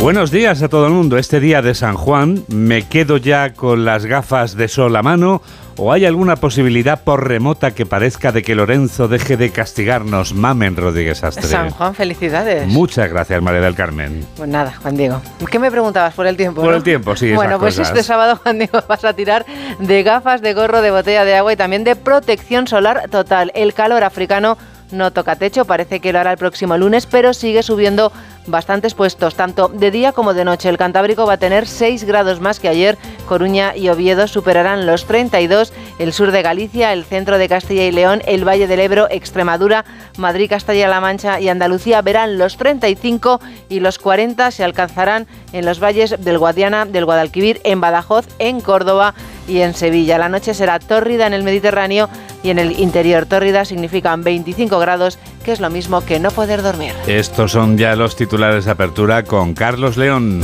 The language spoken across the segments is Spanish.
Buenos días a todo el mundo. Este día de San Juan, ¿me quedo ya con las gafas de sol a mano o hay alguna posibilidad por remota que parezca de que Lorenzo deje de castigarnos? Mamen Rodríguez Astre. San Juan, felicidades. Muchas gracias, María del Carmen. Pues nada, Juan Diego. ¿Qué me preguntabas por el tiempo? Por el tiempo, sí. Bueno, pues este sábado, Juan Diego, vas a tirar de gafas, de gorro, de botella de agua y también de protección solar total. El calor africano no toca techo, parece que lo hará el próximo lunes, pero sigue subiendo bastantes puestos, tanto de día como de noche. El Cantábrico va a tener 6 grados más que ayer. Coruña y Oviedo superarán los 32. El sur de Galicia, el centro de Castilla y León, el Valle del Ebro, Extremadura, Madrid, Castilla-La Mancha y Andalucía verán los 35 y los 40 se alcanzarán en los valles del Guadiana, del Guadalquivir, en Badajoz, en Córdoba y en Sevilla. La noche será tórrida en el Mediterráneo y en el interior tórrida significan 25 grados, que es lo mismo que no poder dormir. Estos son ya los titulares de apertura con Carlos León.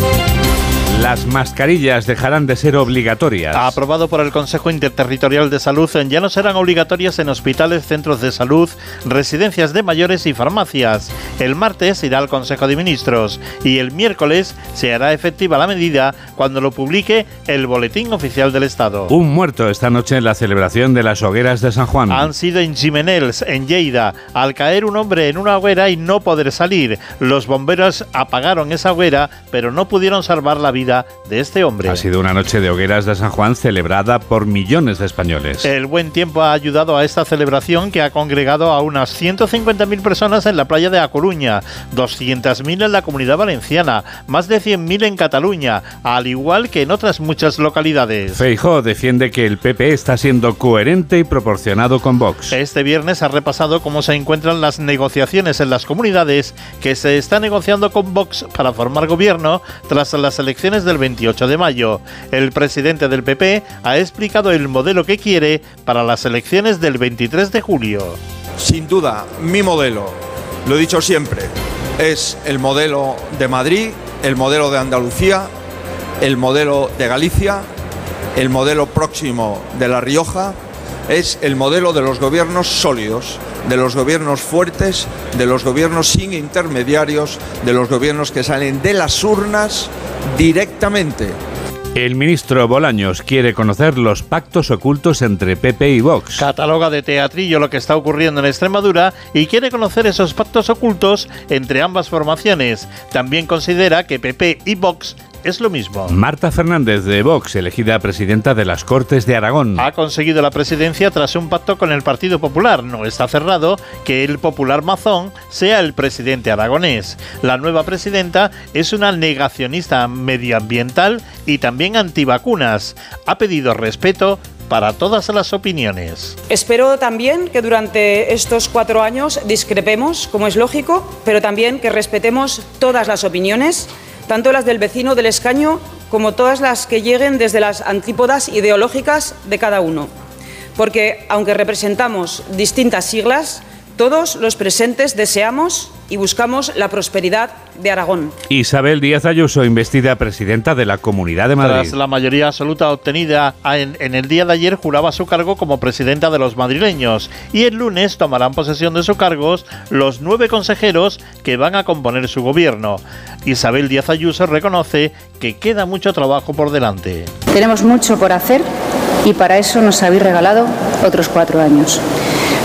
Las mascarillas dejarán de ser obligatorias. Aprobado por el Consejo Interterritorial de Salud, ya no serán obligatorias en hospitales, centros de salud, residencias de mayores y farmacias. El martes irá al Consejo de Ministros y el miércoles se hará efectiva la medida cuando lo publique el Boletín Oficial del Estado. Un muerto esta noche en la celebración de las hogueras de San Juan. Han sido en Jimenels, en Lleida, al caer un hombre en una hoguera y no poder salir. Los bomberos apagaron esa hoguera, pero no pudieron salvar la vida de este hombre. Ha sido una noche de hogueras de San Juan celebrada por millones de españoles. El buen tiempo ha ayudado a esta celebración que ha congregado a unas 150.000 personas en la playa de A Coruña, 200.000 en la comunidad valenciana, más de 100.000 en Cataluña, al igual que en otras muchas localidades. Feijó defiende que el PP está siendo coherente y proporcionado con Vox. Este viernes ha repasado cómo se encuentran las negociaciones en las comunidades que se está negociando con Vox para formar gobierno tras las elecciones del 28 de mayo. El presidente del PP ha explicado el modelo que quiere para las elecciones del 23 de julio. Sin duda, mi modelo, lo he dicho siempre, es el modelo de Madrid, el modelo de Andalucía, el modelo de Galicia, el modelo próximo de La Rioja, es el modelo de los gobiernos sólidos, de los gobiernos fuertes, de los gobiernos sin intermediarios, de los gobiernos que salen de las urnas directamente. El ministro Bolaños quiere conocer los pactos ocultos entre PP y Vox. Cataloga de teatrillo lo que está ocurriendo en Extremadura y quiere conocer esos pactos ocultos entre ambas formaciones. También considera que PP y Vox es lo mismo. Marta Fernández de Vox, elegida presidenta de las Cortes de Aragón. Ha conseguido la presidencia tras un pacto con el Partido Popular. No está cerrado que el popular mazón sea el presidente aragonés. La nueva presidenta es una negacionista medioambiental y también antivacunas. Ha pedido respeto para todas las opiniones. Espero también que durante estos cuatro años discrepemos, como es lógico, pero también que respetemos todas las opiniones tanto las del vecino del escaño como todas las que lleguen desde las antípodas ideológicas de cada uno. Porque, aunque representamos distintas siglas, todos los presentes deseamos y buscamos la prosperidad de Aragón. Isabel Díaz Ayuso, investida presidenta de la Comunidad de Madrid. Tras la mayoría absoluta obtenida en, en, el día de ayer, juraba su cargo como presidenta de los madrileños y el lunes tomarán posesión de sus cargos los nueve consejeros que van a componer su gobierno. Isabel Díaz Ayuso reconoce que queda mucho trabajo por delante. Tenemos mucho por hacer y para eso nos habéis regalado otros cuatro años.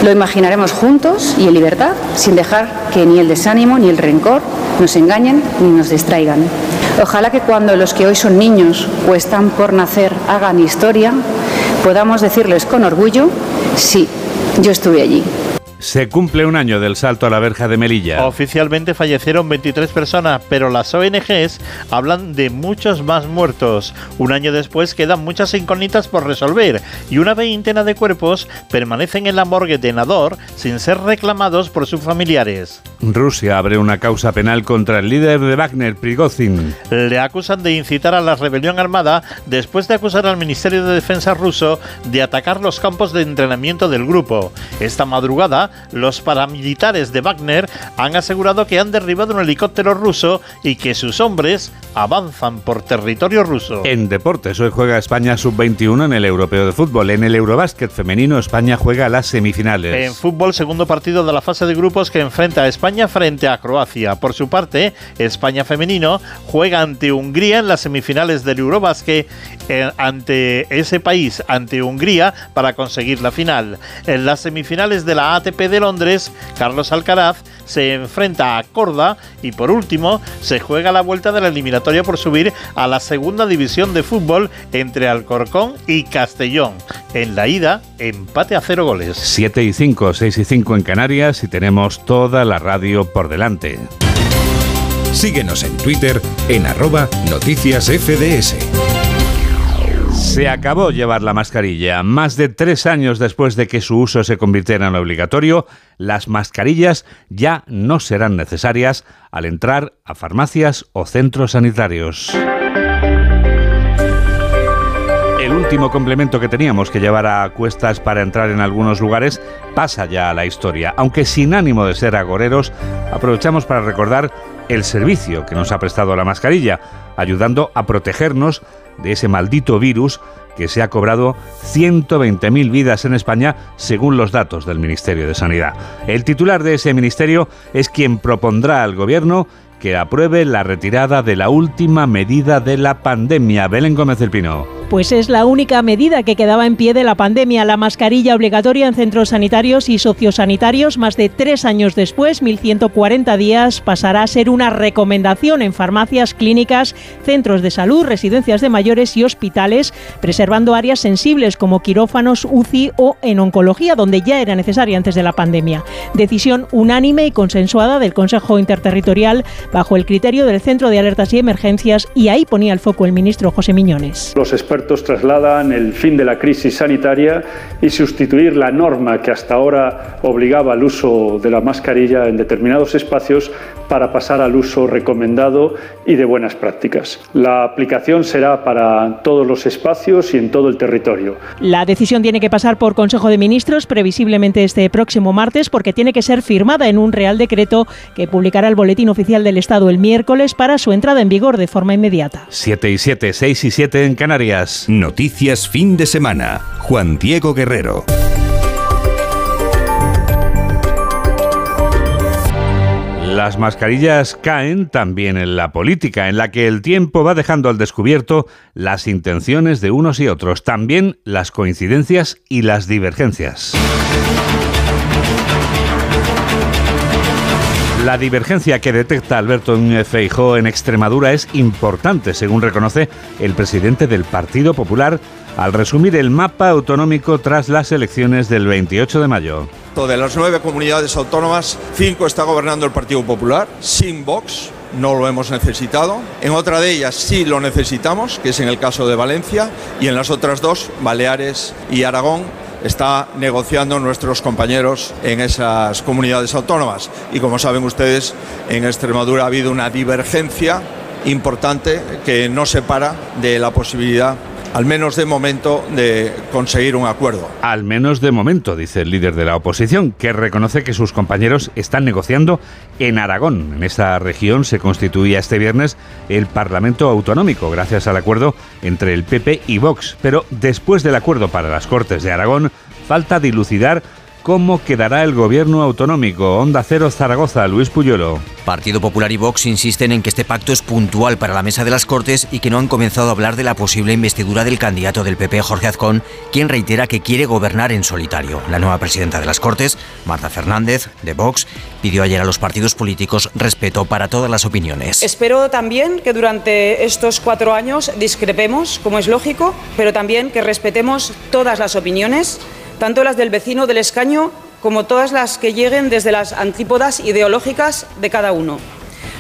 Lo imaginaremos juntos y en libertad, sin dejar que ni el desánimo ni el rencor nos engañen ni nos distraigan. Ojalá que cuando los que hoy son niños o están por nacer hagan historia, podamos decirles con orgullo, sí, yo estuve allí. Se cumple un año del salto a la verja de Melilla. Oficialmente fallecieron 23 personas, pero las ONGs hablan de muchos más muertos. Un año después quedan muchas incógnitas por resolver y una veintena de cuerpos permanecen en la morgue de Nador sin ser reclamados por sus familiares. Rusia abre una causa penal contra el líder de Wagner, Prigozhin. Le acusan de incitar a la rebelión armada después de acusar al Ministerio de Defensa ruso de atacar los campos de entrenamiento del grupo. Esta madrugada, los paramilitares de Wagner han asegurado que han derribado un helicóptero ruso y que sus hombres avanzan por territorio ruso. En deportes, hoy juega España sub-21 en el Europeo de Fútbol. En el Eurobásquet femenino, España juega las semifinales. En fútbol, segundo partido de la fase de grupos que enfrenta a España frente a Croacia. Por su parte, España femenino juega ante Hungría en las semifinales del Eurobásquet eh, ante ese país, ante Hungría, para conseguir la final. En las semifinales de la ATP de Londres, Carlos Alcaraz se enfrenta a Corda y por último se juega la vuelta de la eliminatoria por subir a la segunda división de fútbol entre Alcorcón y Castellón. En la ida, empate a cero goles. 7 y 5, 6 y 5 en Canarias y tenemos toda la radio por delante. Síguenos en Twitter en arroba noticias FDS. Se acabó llevar la mascarilla. Más de tres años después de que su uso se convirtiera en obligatorio, las mascarillas ya no serán necesarias al entrar a farmacias o centros sanitarios. El último complemento que teníamos que llevar a cuestas para entrar en algunos lugares pasa ya a la historia. Aunque sin ánimo de ser agoreros, aprovechamos para recordar el servicio que nos ha prestado la mascarilla, ayudando a protegernos de ese maldito virus que se ha cobrado 120.000 vidas en España según los datos del Ministerio de Sanidad. El titular de ese ministerio es quien propondrá al gobierno que apruebe la retirada de la última medida de la pandemia. Belén Gómez del Pino pues es la única medida que quedaba en pie de la pandemia, la mascarilla obligatoria en centros sanitarios y sociosanitarios. Más de tres años después, 1.140 días, pasará a ser una recomendación en farmacias, clínicas, centros de salud, residencias de mayores y hospitales, preservando áreas sensibles como quirófanos, UCI o en oncología, donde ya era necesaria antes de la pandemia. Decisión unánime y consensuada del Consejo Interterritorial bajo el criterio del Centro de Alertas y Emergencias y ahí ponía el foco el ministro José Miñones. Los trasladan el fin de la crisis sanitaria y sustituir la norma que hasta ahora obligaba al uso de la mascarilla en determinados espacios para pasar al uso recomendado y de buenas prácticas. La aplicación será para todos los espacios y en todo el territorio. La decisión tiene que pasar por Consejo de Ministros previsiblemente este próximo martes porque tiene que ser firmada en un Real Decreto que publicará el Boletín Oficial del Estado el miércoles para su entrada en vigor de forma inmediata. 7 y 7, 6 y 7 en Canarias. Noticias. fin de semana. Juan Diego Guerrero. Las mascarillas caen también en la política, en la que el tiempo va dejando al descubierto las intenciones de unos y otros, también las coincidencias y las divergencias. La divergencia que detecta Alberto Núñez Feijóo en Extremadura es importante, según reconoce el presidente del Partido Popular al resumir el mapa autonómico tras las elecciones del 28 de mayo. De las nueve comunidades autónomas, cinco está gobernando el Partido Popular, sin Vox, no lo hemos necesitado. En otra de ellas sí lo necesitamos, que es en el caso de Valencia, y en las otras dos, Baleares y Aragón, está negociando nuestros compañeros en esas comunidades autónomas. Y como saben ustedes, en Extremadura ha habido una divergencia importante que no separa de la posibilidad al menos de momento, de conseguir un acuerdo. Al menos de momento, dice el líder de la oposición, que reconoce que sus compañeros están negociando en Aragón. En esta región se constituía este viernes el Parlamento Autonómico, gracias al acuerdo entre el PP y Vox. Pero después del acuerdo para las Cortes de Aragón, falta dilucidar ¿Cómo quedará el gobierno autonómico? Onda Cero Zaragoza, Luis Puyolo. Partido Popular y Vox insisten en que este pacto es puntual para la mesa de las Cortes y que no han comenzado a hablar de la posible investidura del candidato del PP, Jorge Azcón, quien reitera que quiere gobernar en solitario. La nueva presidenta de las Cortes, Marta Fernández, de Vox, pidió ayer a los partidos políticos respeto para todas las opiniones. Espero también que durante estos cuatro años discrepemos, como es lógico, pero también que respetemos todas las opiniones tanto las del vecino del escaño como todas las que lleguen desde las antípodas ideológicas de cada uno.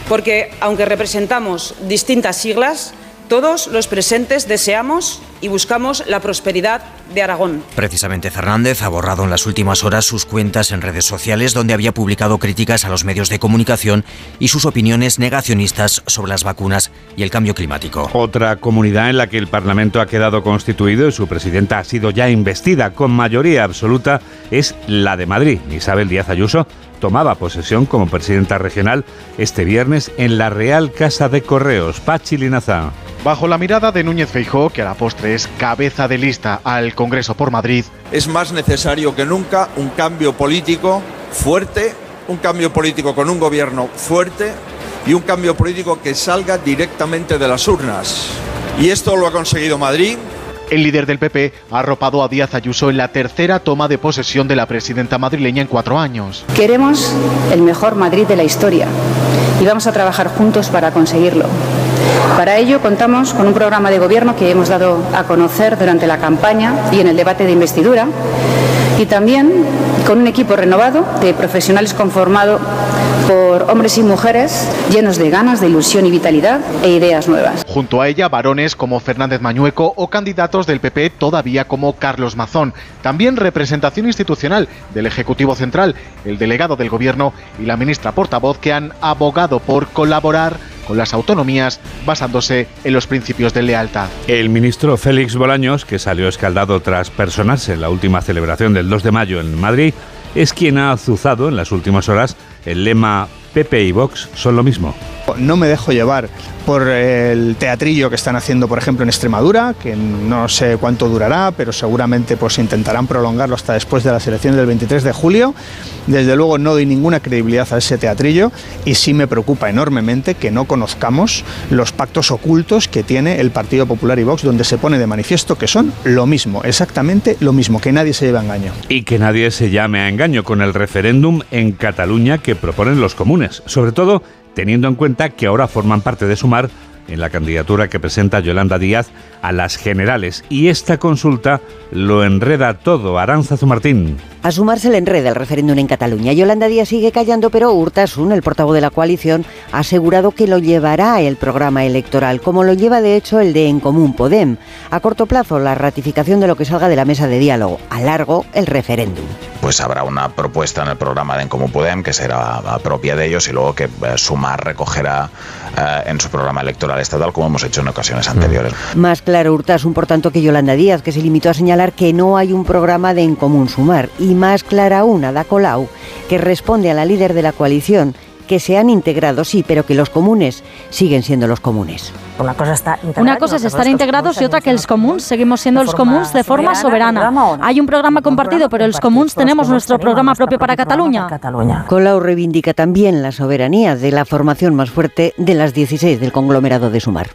Porque, aunque representamos distintas siglas, todos los presentes deseamos y buscamos la prosperidad de Aragón. Precisamente Fernández ha borrado en las últimas horas sus cuentas en redes sociales donde había publicado críticas a los medios de comunicación y sus opiniones negacionistas sobre las vacunas y el cambio climático. Otra comunidad en la que el Parlamento ha quedado constituido y su presidenta ha sido ya investida con mayoría absoluta es la de Madrid. Isabel Díaz Ayuso tomaba posesión como presidenta regional este viernes en la Real Casa de Correos. Pachi Linaza. Bajo la mirada de Núñez Feijó, que a la postre es cabeza de lista al Congreso por Madrid, es más necesario que nunca un cambio político fuerte, un cambio político con un gobierno fuerte y un cambio político que salga directamente de las urnas. Y esto lo ha conseguido Madrid el líder del PP ha arropado a Díaz Ayuso en la tercera toma de posesión de la presidenta madrileña en cuatro años. Queremos el mejor Madrid de la historia y vamos a trabajar juntos para conseguirlo. Para ello contamos con un programa de gobierno que hemos dado a conocer durante la campaña y en el debate de investidura y también con un equipo renovado de profesionales conformado por hombres y mujeres llenos de ganas, de ilusión y vitalidad e ideas nuevas. Junto a ella, varones como Fernández Mañueco o candidatos del PP todavía como Carlos Mazón. También representación institucional del Ejecutivo Central, el delegado del Gobierno y la ministra portavoz que han abogado por colaborar con las autonomías basándose en los principios de lealtad. El ministro Félix Bolaños, que salió escaldado tras personarse en la última celebración del 2 de mayo en Madrid, es quien ha azuzado en las últimas horas el lema PP y Vox son lo mismo. No me dejo llevar por el teatrillo que están haciendo, por ejemplo, en Extremadura, que no sé cuánto durará, pero seguramente pues intentarán prolongarlo hasta después de las elecciones del 23 de julio. Desde luego no doy ninguna credibilidad a ese teatrillo y sí me preocupa enormemente que no conozcamos los pactos ocultos que tiene el Partido Popular y Vox, donde se pone de manifiesto que son lo mismo, exactamente lo mismo, que nadie se lleve a engaño. Y que nadie se llame a engaño con el referéndum en Cataluña que proponen los comunes, sobre todo teniendo en cuenta que ahora forman parte de Sumar en la candidatura que presenta Yolanda Díaz a las generales. Y esta consulta lo enreda todo. Aranzazu Martín. A sumarse el enreda el referéndum en Cataluña. Yolanda Díaz sigue callando, pero Urtasun, el portavoz de la coalición, ha asegurado que lo llevará el programa electoral, como lo lleva de hecho el de En Común Podem. A corto plazo, la ratificación de lo que salga de la mesa de diálogo. A largo, el referéndum pues habrá una propuesta en el programa de En Común Podem que será propia de ellos y luego que eh, Sumar recogerá eh, en su programa electoral estatal como hemos hecho en ocasiones mm. anteriores. Más claro Hurtasun, por tanto, que Yolanda Díaz, que se limitó a señalar que no hay un programa de En Común Sumar. Y más clara aún, Ada Colau, que responde a la líder de la coalición que se han integrado, sí, pero que los comunes siguen siendo los comunes. Una cosa, está Una cosa es estar integrados y otra que los comunes seguimos siendo los comunes de forma soberana. Hay un programa compartido, pero los comunes tenemos nuestro programa propio para Cataluña. Colau reivindica también la soberanía de la formación más fuerte de las 16 del conglomerado de Sumar.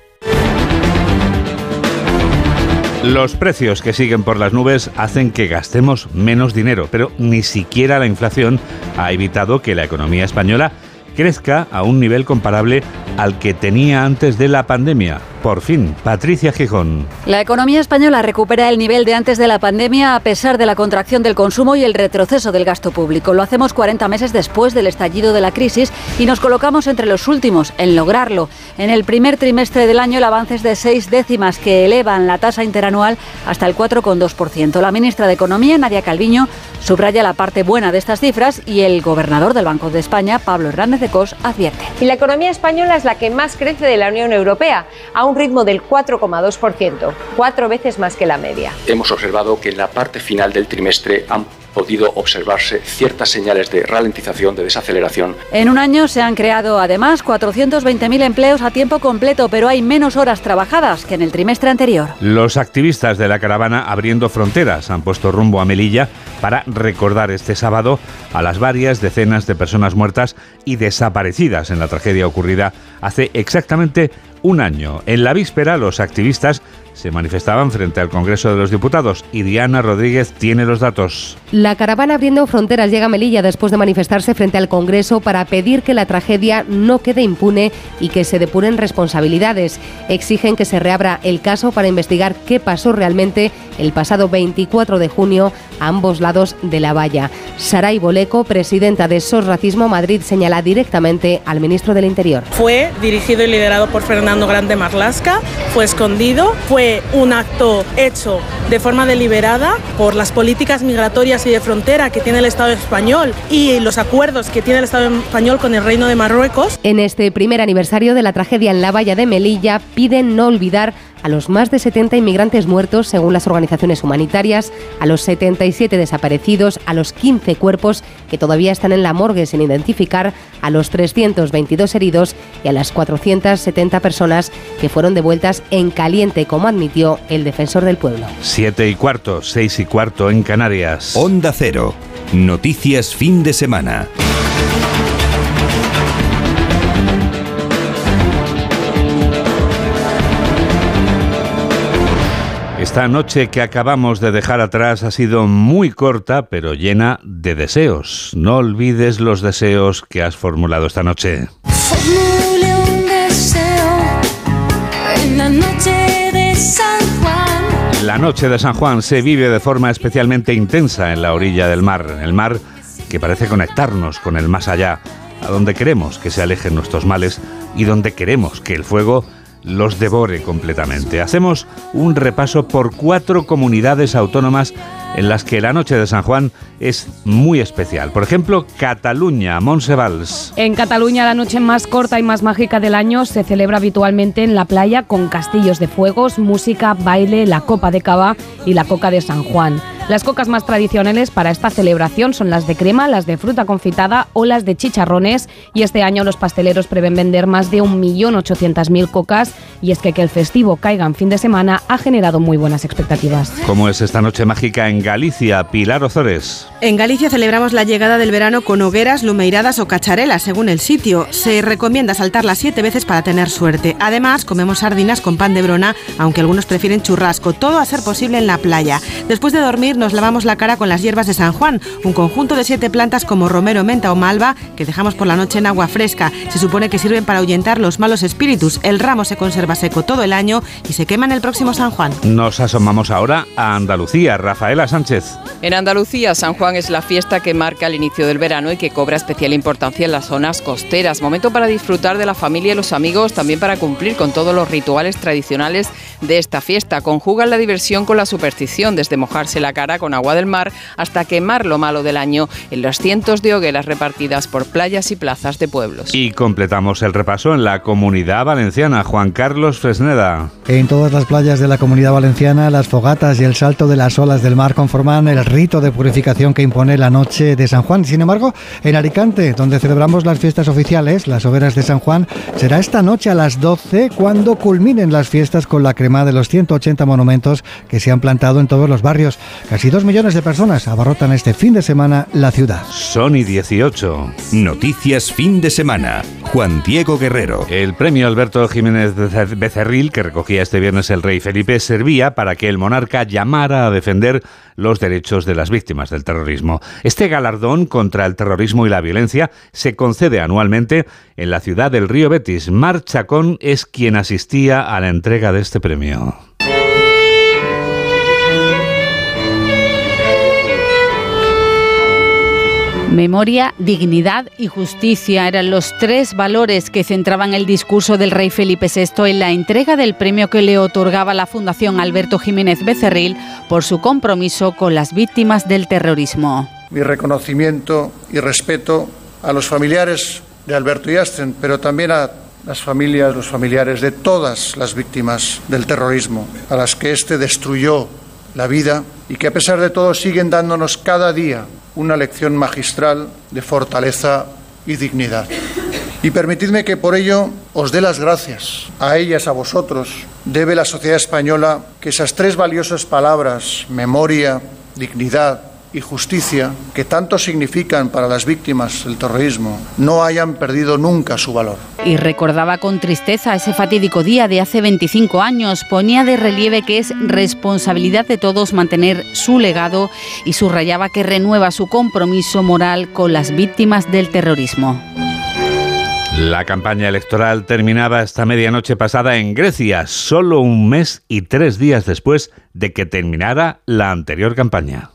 Los precios que siguen por las nubes hacen que gastemos menos dinero, pero ni siquiera la inflación ha evitado que la economía española crezca a un nivel comparable al que tenía antes de la pandemia. Por fin, Patricia Gijón. La economía española recupera el nivel de antes de la pandemia a pesar de la contracción del consumo y el retroceso del gasto público. Lo hacemos 40 meses después del estallido de la crisis y nos colocamos entre los últimos en lograrlo. En el primer trimestre del año el avance es de seis décimas que elevan la tasa interanual hasta el 4,2%. La ministra de Economía, Nadia Calviño, subraya la parte buena de estas cifras y el gobernador del Banco de España, Pablo Hernández de Cos, advierte. Y la economía española es la que más crece de la Unión Europea, a un ritmo del 4,2%, cuatro veces más que la media. Hemos observado que en la parte final del trimestre han podido observarse ciertas señales de ralentización, de desaceleración. En un año se han creado además 420.000 empleos a tiempo completo, pero hay menos horas trabajadas que en el trimestre anterior. Los activistas de la caravana Abriendo Fronteras han puesto rumbo a Melilla para recordar este sábado a las varias decenas de personas muertas y desaparecidas en la tragedia ocurrida hace exactamente un año. En la víspera, los activistas se manifestaban frente al Congreso de los Diputados y Diana Rodríguez tiene los datos. La caravana abriendo fronteras llega a Melilla después de manifestarse frente al Congreso para pedir que la tragedia no quede impune y que se depuren responsabilidades. Exigen que se reabra el caso para investigar qué pasó realmente el pasado 24 de junio a ambos lados de la valla. Saray Boleco, presidenta de SOS Racismo Madrid, señala directamente al ministro del Interior. Fue dirigido y liderado por Fernando Grande Marlasca, fue escondido, fue un acto hecho de forma deliberada por las políticas migratorias y de frontera que tiene el Estado español y los acuerdos que tiene el Estado español con el Reino de Marruecos. En este primer aniversario de la tragedia en la valla de Melilla piden no olvidar a los más de 70 inmigrantes muertos según las organizaciones humanitarias, a los 77 desaparecidos, a los 15 cuerpos que todavía están en la morgue sin identificar, a los 322 heridos y a las 470 personas que fueron devueltas en caliente, como admitió el defensor del pueblo. Siete y cuarto, seis y cuarto en Canarias. Onda Cero. Noticias fin de semana. Esta noche que acabamos de dejar atrás ha sido muy corta, pero llena de deseos. No olvides los deseos que has formulado esta noche. Formule un deseo en la noche de San Juan. La noche de San Juan se vive de forma especialmente intensa en la orilla del mar, el mar que parece conectarnos con el más allá, a donde queremos que se alejen nuestros males y donde queremos que el fuego los devore completamente. Hacemos un repaso por cuatro comunidades autónomas en las que la noche de San Juan es muy especial. Por ejemplo, Cataluña, Monsevals. En Cataluña la noche más corta y más mágica del año se celebra habitualmente en la playa con castillos de fuegos, música, baile, la copa de cava y la coca de San Juan. Las cocas más tradicionales para esta celebración son las de crema, las de fruta confitada o las de chicharrones y este año los pasteleros prevén vender más de 1.800.000 cocas y es que que el festivo caiga en fin de semana ha generado muy buenas expectativas. ¿Cómo es esta noche mágica en Galicia, Pilar Ozores? En Galicia celebramos la llegada del verano con hogueras, lumeiradas o cacharelas, según el sitio. Se recomienda saltarlas siete veces para tener suerte. Además, comemos sardinas con pan de brona, aunque algunos prefieren churrasco. Todo a ser posible en la playa. Después de dormir, nos lavamos la cara con las hierbas de San Juan, un conjunto de siete plantas como romero, menta o malva que dejamos por la noche en agua fresca. Se supone que sirven para ahuyentar los malos espíritus. El ramo se conserva seco todo el año y se quema en el próximo San Juan. Nos asomamos ahora a Andalucía, Rafaela Sánchez. En Andalucía, San Juan es la fiesta que marca el inicio del verano y que cobra especial importancia en las zonas costeras. Momento para disfrutar de la familia y los amigos, también para cumplir con todos los rituales tradicionales de esta fiesta. Conjugan la diversión con la superstición, desde mojarse la cara con agua del mar hasta quemar lo malo del año en los cientos de hogueras repartidas por playas y plazas de pueblos. Y completamos el repaso en la comunidad valenciana. Juan Carlos Fresneda. En todas las playas de la comunidad valenciana, las fogatas y el salto de las olas del mar conforman el rito de purificación que impone la noche de San Juan. Sin embargo, en Alicante, donde celebramos las fiestas oficiales, las hogueras de San Juan, será esta noche a las 12 cuando culminen las fiestas con la crema de los 180 monumentos que se han plantado en todos los barrios. Casi dos millones de personas abarrotan este fin de semana la ciudad. Sony 18. Noticias fin de semana. Juan Diego Guerrero. El premio Alberto Jiménez Becerril, que recogía este viernes el rey Felipe, servía para que el monarca llamara a defender los derechos de las víctimas del terrorismo. Este galardón contra el terrorismo y la violencia se concede anualmente en la ciudad del Río Betis. Mar Chacón es quien asistía a la entrega de este premio. Memoria, dignidad y justicia eran los tres valores que centraban el discurso del rey Felipe VI en la entrega del premio que le otorgaba la Fundación Alberto Jiménez Becerril por su compromiso con las víctimas del terrorismo. Mi reconocimiento y respeto a los familiares de Alberto Yastren, pero también a las familias, los familiares de todas las víctimas del terrorismo, a las que éste destruyó la vida y que a pesar de todo siguen dándonos cada día una lección magistral de fortaleza y dignidad. Y permitidme que por ello os dé las gracias a ellas, a vosotros. Debe la sociedad española que esas tres valiosas palabras, memoria, dignidad y justicia, que tanto significan para las víctimas del terrorismo, no hayan perdido nunca su valor. Y recordaba con tristeza ese fatídico día de hace 25 años, ponía de relieve que es responsabilidad de todos mantener su legado y subrayaba que renueva su compromiso moral con las víctimas del terrorismo. La campaña electoral terminaba esta medianoche pasada en Grecia, solo un mes y tres días después de que terminara la anterior campaña.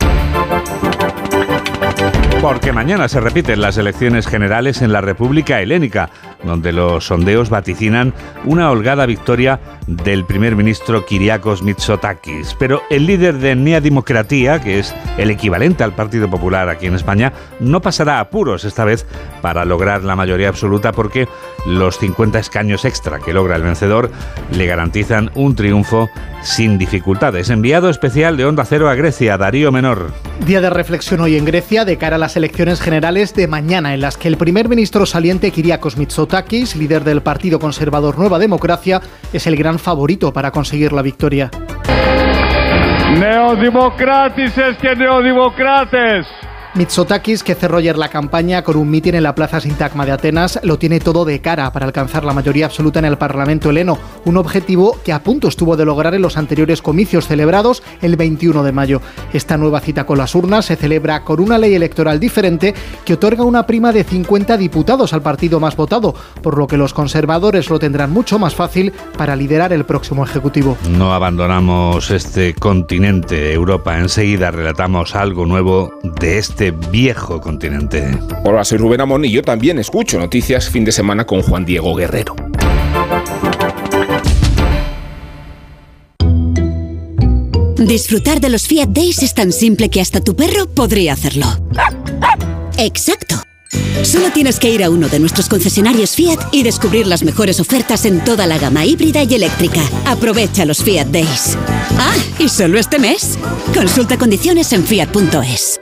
Porque mañana se repiten las elecciones generales en la República Helénica. Donde los sondeos vaticinan una holgada victoria del primer ministro Kyriakos Mitsotakis. Pero el líder de Nea Dimocratía, que es el equivalente al Partido Popular aquí en España, no pasará apuros esta vez para lograr la mayoría absoluta porque los 50 escaños extra que logra el vencedor le garantizan un triunfo sin dificultades. Enviado especial de Onda Cero a Grecia, Darío Menor. Día de reflexión hoy en Grecia de cara a las elecciones generales de mañana, en las que el primer ministro saliente Kyriakos Mitsotakis, líder del Partido Conservador Nueva Democracia, es el gran favorito para conseguir la victoria. Que. Mitsotakis, que cerró ayer la campaña con un mitin en la Plaza Sintagma de Atenas, lo tiene todo de cara para alcanzar la mayoría absoluta en el Parlamento heleno, un objetivo que a punto estuvo de lograr en los anteriores comicios celebrados el 21 de mayo. Esta nueva cita con las urnas se celebra con una ley electoral diferente que otorga una prima de 50 diputados al partido más votado, por lo que los conservadores lo tendrán mucho más fácil para liderar el próximo Ejecutivo. No abandonamos este continente, Europa. Enseguida relatamos algo nuevo de este viejo continente. Hola, soy Rubén Amón y yo también escucho noticias fin de semana con Juan Diego Guerrero. Disfrutar de los Fiat Days es tan simple que hasta tu perro podría hacerlo. Exacto. Solo tienes que ir a uno de nuestros concesionarios Fiat y descubrir las mejores ofertas en toda la gama híbrida y eléctrica. Aprovecha los Fiat Days. Ah, y solo este mes. Consulta condiciones en fiat.es.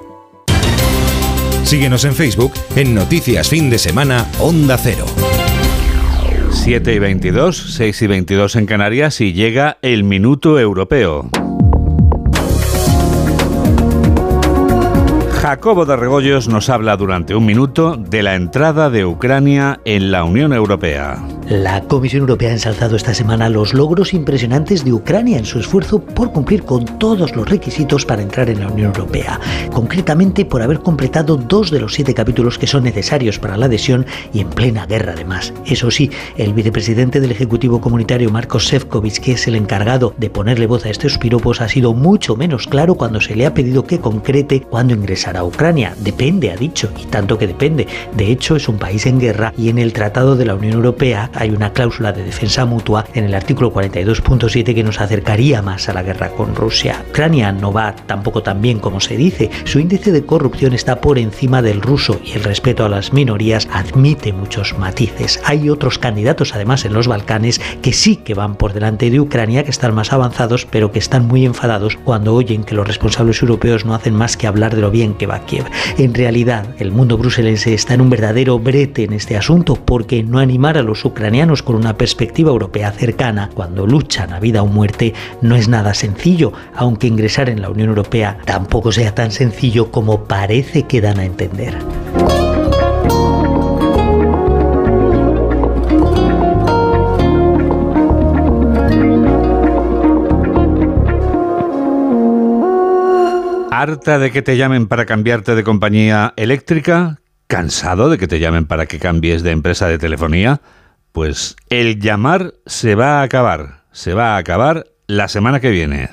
Síguenos en Facebook en Noticias Fin de Semana Onda Cero. 7 y 22, 6 y 22 en Canarias y llega el minuto europeo. Jacobo de Regoyos nos habla durante un minuto de la entrada de Ucrania en la Unión Europea. La Comisión Europea ha ensalzado esta semana los logros impresionantes de Ucrania en su esfuerzo por cumplir con todos los requisitos para entrar en la Unión Europea, concretamente por haber completado dos de los siete capítulos que son necesarios para la adhesión y en plena guerra además. Eso sí, el vicepresidente del Ejecutivo Comunitario Marcos Sefcovic, que es el encargado de ponerle voz a estos piropos, ha sido mucho menos claro cuando se le ha pedido que concrete cuándo ingresará a Ucrania. Depende, ha dicho, y tanto que depende. De hecho, es un país en guerra y en el Tratado de la Unión Europea hay una cláusula de defensa mutua en el artículo 42.7 que nos acercaría más a la guerra con Rusia. Ucrania no va tampoco tan bien como se dice. Su índice de corrupción está por encima del ruso y el respeto a las minorías admite muchos matices. Hay otros candidatos además en los Balcanes que sí que van por delante de Ucrania, que están más avanzados, pero que están muy enfadados cuando oyen que los responsables europeos no hacen más que hablar de lo bien que va Kiev. En realidad, el mundo bruselense está en un verdadero brete en este asunto porque no animar a los ucranianos con una perspectiva europea cercana, cuando luchan a vida o muerte, no es nada sencillo, aunque ingresar en la Unión Europea tampoco sea tan sencillo como parece que dan a entender. ¿Harta de que te llamen para cambiarte de compañía eléctrica? ¿Cansado de que te llamen para que cambies de empresa de telefonía? Pues el llamar se va a acabar, se va a acabar la semana que viene.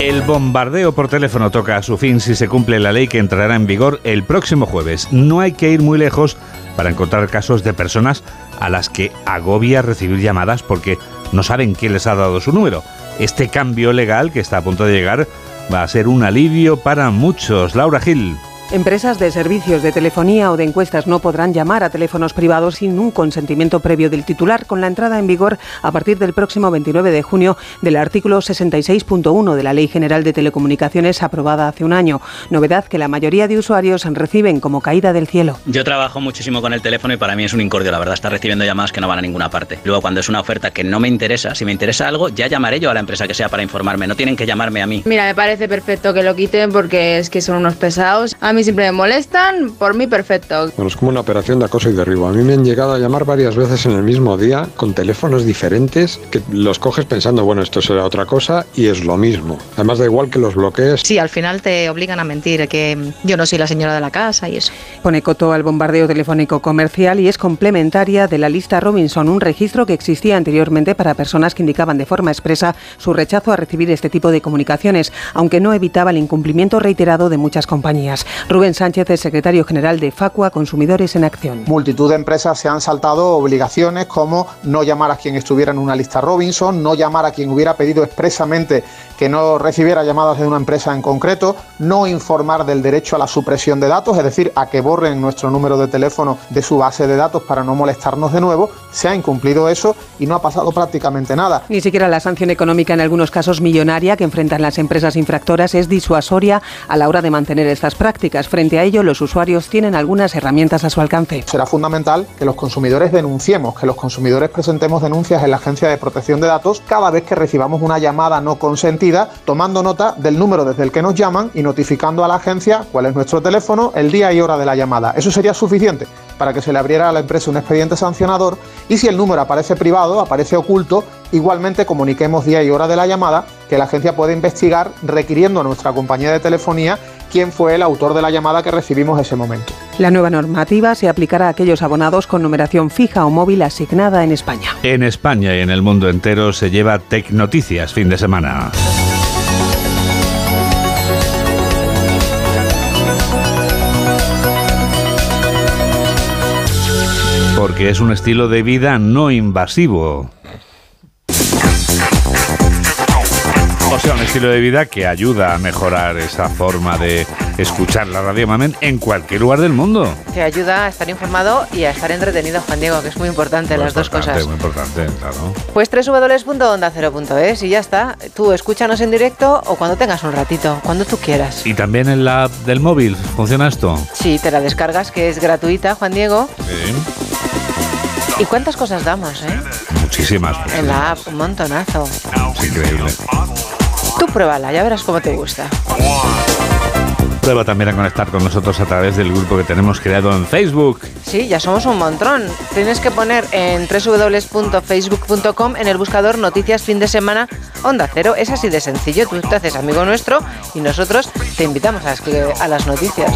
El bombardeo por teléfono toca a su fin si se cumple la ley que entrará en vigor el próximo jueves. No hay que ir muy lejos para encontrar casos de personas a las que agobia recibir llamadas porque no saben quién les ha dado su número. Este cambio legal que está a punto de llegar va a ser un alivio para muchos. Laura Gil. Empresas de servicios de telefonía o de encuestas no podrán llamar a teléfonos privados sin un consentimiento previo del titular con la entrada en vigor a partir del próximo 29 de junio del artículo 66.1 de la Ley General de Telecomunicaciones aprobada hace un año. Novedad que la mayoría de usuarios reciben como caída del cielo. Yo trabajo muchísimo con el teléfono y para mí es un incordio, la verdad, estar recibiendo llamadas que no van a ninguna parte. Luego cuando es una oferta que no me interesa, si me interesa algo, ya llamaré yo a la empresa que sea para informarme, no tienen que llamarme a mí. Mira, me parece perfecto que lo quiten porque es que son unos pesados. A mí siempre me molestan, por mí perfecto. Bueno, es como una operación de acoso y derribo. A mí me han llegado a llamar varias veces en el mismo día con teléfonos diferentes que los coges pensando, bueno, esto será otra cosa y es lo mismo. Además da igual que los bloquees. Sí, al final te obligan a mentir, que yo no soy la señora de la casa y eso. Pone coto al bombardeo telefónico comercial y es complementaria de la lista Robinson, un registro que existía anteriormente para personas que indicaban de forma expresa su rechazo a recibir este tipo de comunicaciones, aunque no evitaba el incumplimiento reiterado de muchas compañías. Rubén Sánchez es secretario general de Facua Consumidores en Acción. Multitud de empresas se han saltado obligaciones como no llamar a quien estuviera en una lista Robinson, no llamar a quien hubiera pedido expresamente que no recibiera llamadas de una empresa en concreto, no informar del derecho a la supresión de datos, es decir, a que borren nuestro número de teléfono de su base de datos para no molestarnos de nuevo, se ha incumplido eso y no ha pasado prácticamente nada. Ni siquiera la sanción económica, en algunos casos millonaria, que enfrentan las empresas infractoras es disuasoria a la hora de mantener estas prácticas. Frente a ello, los usuarios tienen algunas herramientas a su alcance. Será fundamental que los consumidores denunciemos, que los consumidores presentemos denuncias en la Agencia de Protección de Datos cada vez que recibamos una llamada no consentida, tomando nota del número desde el que nos llaman y notificando a la agencia cuál es nuestro teléfono, el día y hora de la llamada. Eso sería suficiente para que se le abriera a la empresa un expediente sancionador y si el número aparece privado, aparece oculto, igualmente comuniquemos día y hora de la llamada que la agencia puede investigar requiriendo a nuestra compañía de telefonía quién fue el autor de la llamada que recibimos ese momento. La nueva normativa se aplicará a aquellos abonados con numeración fija o móvil asignada en España. En España y en el mundo entero se lleva Tech Noticias fin de semana. Porque es un estilo de vida no invasivo. O sea, un estilo de vida que ayuda a mejorar esa forma de escuchar la radio Mamen en cualquier lugar del mundo. Te ayuda a estar informado y a estar entretenido, Juan Diego, que es muy importante Muy las dos cosas. Muy importante, claro. Pues www.ondacero.es y ya está. Tú escúchanos en directo o cuando tengas un ratito, cuando tú quieras. Y también en la app del móvil, ¿funciona esto? Sí, te la descargas, que es gratuita, Juan Diego. Sí. ¿Y cuántas cosas damos, eh? Muchísimas. En la app, un montonazo. Es increíble. Tú pruébala, ya verás cómo te gusta. Prueba también a conectar con nosotros a través del grupo que tenemos creado en Facebook. Sí, ya somos un montón. Tienes que poner en www.facebook.com en el buscador Noticias Fin de Semana Onda Cero. Es así de sencillo. Tú te haces amigo nuestro y nosotros te invitamos a, a las noticias.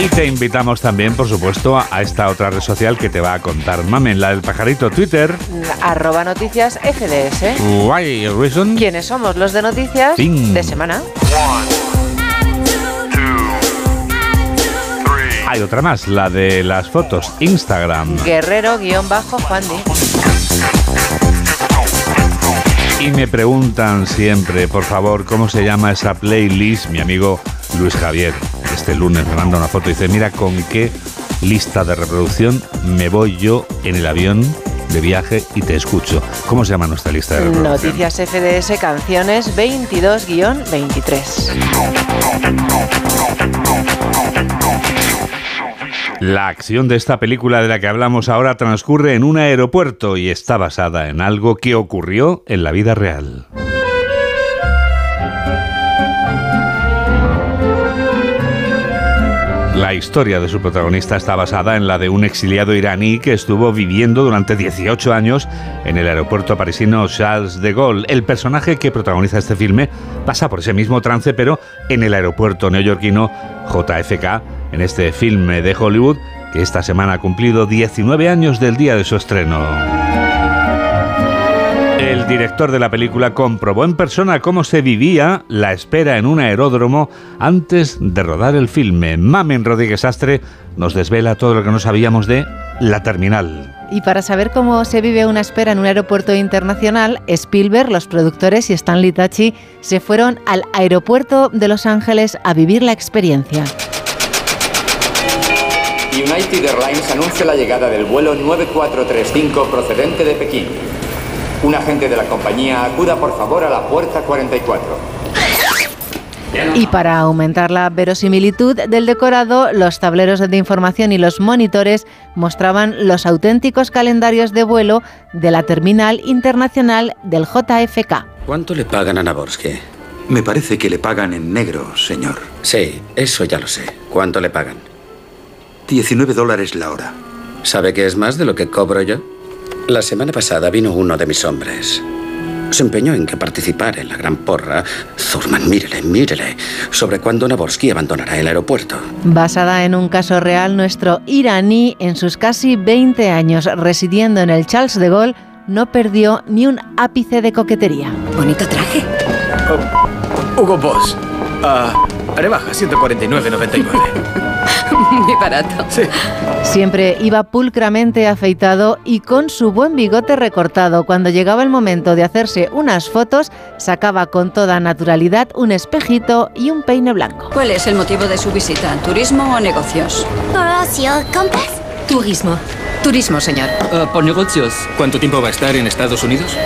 Y te invitamos también, por supuesto, a esta otra red social que te va a contar Mamen, la del pajarito Twitter. Arroba Noticias FDS. Why reason? ¿Quiénes somos los de noticias Ting. de semana? Hay otra más, la de las fotos, Instagram. Guerrero-Juan Di. Y me preguntan siempre, por favor, cómo se llama esa playlist, mi amigo Luis Javier. Este lunes me manda una foto y dice, mira con qué lista de reproducción me voy yo en el avión de viaje y te escucho. ¿Cómo se llama nuestra lista de reproducción? Noticias FDS Canciones 22-23. La acción de esta película de la que hablamos ahora transcurre en un aeropuerto y está basada en algo que ocurrió en la vida real. La historia de su protagonista está basada en la de un exiliado iraní que estuvo viviendo durante 18 años en el aeropuerto parisino Charles de Gaulle. El personaje que protagoniza este filme pasa por ese mismo trance, pero en el aeropuerto neoyorquino JFK, en este filme de Hollywood que esta semana ha cumplido 19 años del día de su estreno. El director de la película comprobó en persona cómo se vivía la espera en un aeródromo antes de rodar el filme. Mamen Rodríguez Astre nos desvela todo lo que no sabíamos de La Terminal. Y para saber cómo se vive una espera en un aeropuerto internacional, Spielberg, los productores y Stanley Tachi se fueron al aeropuerto de Los Ángeles a vivir la experiencia. United Airlines anuncia la llegada del vuelo 9435 procedente de Pekín. Un agente de la compañía acuda por favor a la puerta 44. Y para aumentar la verosimilitud del decorado, los tableros de información y los monitores mostraban los auténticos calendarios de vuelo de la terminal internacional del JFK. ¿Cuánto le pagan a Naborsky? Me parece que le pagan en negro, señor. Sí, eso ya lo sé. ¿Cuánto le pagan? 19 dólares la hora. ¿Sabe que es más de lo que cobro yo? La semana pasada vino uno de mis hombres. Se empeñó en que participara en la gran porra. Zurman, mírele, mírele, sobre cuándo Naborsky abandonará el aeropuerto. Basada en un caso real, nuestro iraní, en sus casi 20 años residiendo en el Charles de Gaulle, no perdió ni un ápice de coquetería. Bonito traje. Oh, Hugo Boss. Ah, rebaja, 149.99. Muy barato. Sí. Siempre iba pulcramente afeitado y con su buen bigote recortado. Cuando llegaba el momento de hacerse unas fotos, sacaba con toda naturalidad un espejito y un peine blanco. ¿Cuál es el motivo de su visita? ¿Turismo o negocios? Horacio, ¿compras? Turismo. Turismo, señor. Ah, por negocios. ¿Cuánto tiempo va a estar en Estados Unidos?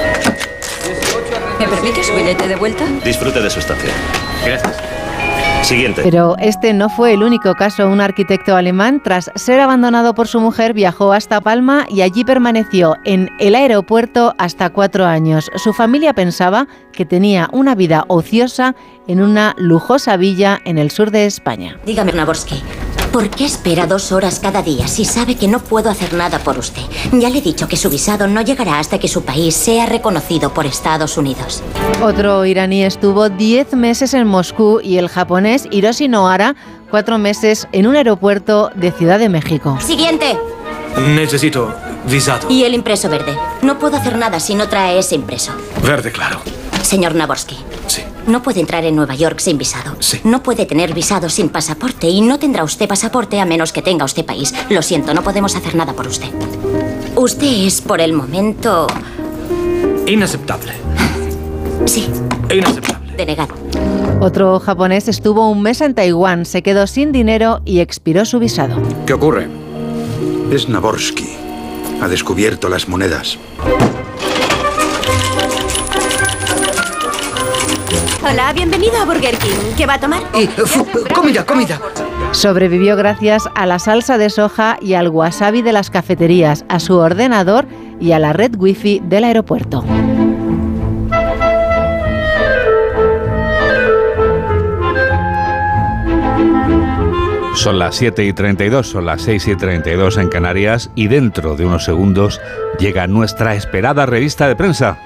¿Me permite su billete de vuelta? Disfrute de su estancia. Gracias. Siguiente. Pero este no fue el único caso. Un arquitecto alemán, tras ser abandonado por su mujer, viajó hasta Palma y allí permaneció en el aeropuerto hasta cuatro años. Su familia pensaba que tenía una vida ociosa en una lujosa villa en el sur de España. Dígame, Naborsky, ¿por qué espera dos horas cada día si sabe que no puedo hacer nada por usted? Ya le he dicho que su visado no llegará hasta que su país sea reconocido por Estados Unidos. Otro iraní estuvo 10 meses en Moscú y el japonés Hiroshi Nohara cuatro meses en un aeropuerto de Ciudad de México. Siguiente. Necesito visado. Y el impreso verde. No puedo hacer nada si no trae ese impreso. Verde, claro. Señor Naborsky. Sí. No puede entrar en Nueva York sin visado. Sí. No puede tener visado sin pasaporte y no tendrá usted pasaporte a menos que tenga usted país. Lo siento, no podemos hacer nada por usted. Usted es por el momento... Inaceptable. Sí, Inaceptable. denegado. Otro japonés estuvo un mes en Taiwán, se quedó sin dinero y expiró su visado. ¿Qué ocurre? Es Naborsky. Ha descubierto las monedas. Hola, bienvenido a Burger King. ¿Qué va a tomar? comida, comida. Sobrevivió gracias a la salsa de soja y al wasabi de las cafeterías, a su ordenador y a la red wifi del aeropuerto. Son las 7 y 32, son las 6 y 32 en Canarias y dentro de unos segundos llega nuestra esperada revista de prensa.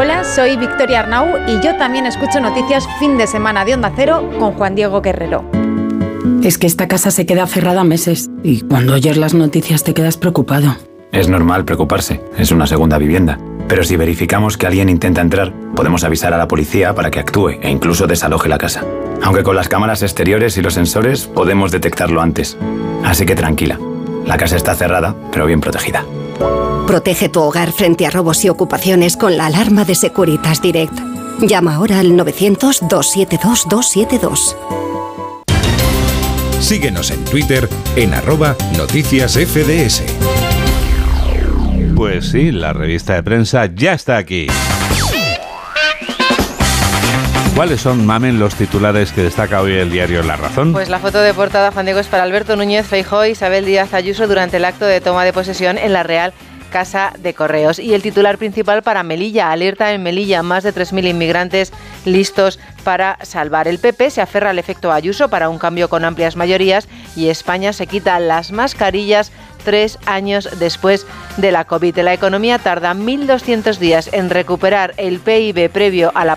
Hola, soy Victoria Arnau y yo también escucho noticias fin de semana de Onda Cero con Juan Diego Guerrero. Es que esta casa se queda cerrada meses y cuando oyes las noticias te quedas preocupado. Es normal preocuparse, es una segunda vivienda. Pero si verificamos que alguien intenta entrar, podemos avisar a la policía para que actúe e incluso desaloje la casa. Aunque con las cámaras exteriores y los sensores podemos detectarlo antes. Así que tranquila, la casa está cerrada, pero bien protegida. Protege tu hogar frente a robos y ocupaciones con la alarma de Securitas Direct. Llama ahora al 900-272-272. Síguenos en Twitter en arroba noticias FDS. Pues sí, la revista de prensa ya está aquí. ¿Cuáles son, Mamen, los titulares que destaca hoy el diario La Razón? Pues la foto de portada, Juan Diego, es para Alberto Núñez Feijóo y Isabel Díaz Ayuso durante el acto de toma de posesión en la Real Casa de Correos. Y el titular principal para Melilla, alerta en Melilla, más de 3.000 inmigrantes listos para salvar. El PP se aferra al efecto Ayuso para un cambio con amplias mayorías y España se quita las mascarillas tres años después de la COVID. La economía tarda 1.200 días en recuperar el PIB previo a la,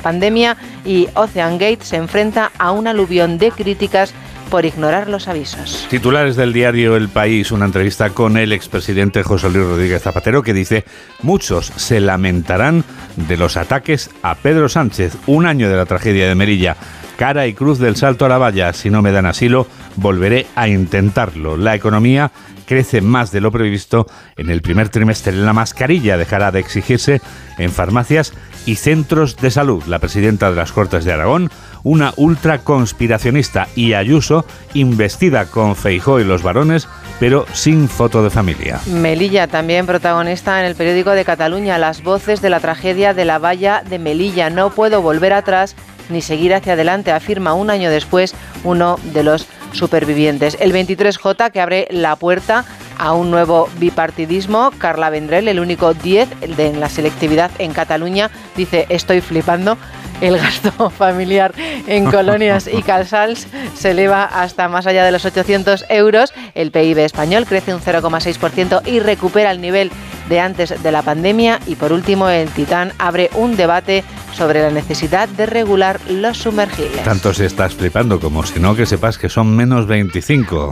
pandemia y Ocean Gate se enfrenta a un aluvión de críticas por ignorar los avisos. Titulares del diario El País, una entrevista con el expresidente José Luis Rodríguez Zapatero que dice, muchos se lamentarán de los ataques a Pedro Sánchez, un año de la tragedia de Merilla. Cara y cruz del salto a la valla, si no me dan asilo, volveré a intentarlo. La economía crece más de lo previsto en el primer trimestre. La mascarilla dejará de exigirse en farmacias y centros de salud. La presidenta de las Cortes de Aragón, una ultraconspiracionista, y Ayuso, investida con Feijó y los varones, pero sin foto de familia. Melilla también protagonista en el periódico de Cataluña, las voces de la tragedia de la valla de Melilla. No puedo volver atrás ni seguir hacia adelante, afirma un año después uno de los supervivientes. El 23J que abre la puerta a un nuevo bipartidismo. Carla Vendrell, el único 10 de la selectividad en Cataluña, dice estoy flipando. El gasto familiar en colonias y calzals se eleva hasta más allá de los 800 euros. El PIB español crece un 0,6% y recupera el nivel de antes de la pandemia. Y por último, el Titán abre un debate sobre la necesidad de regular los sumergibles. Tanto si estás flipando como si no, que sepas que son menos 25.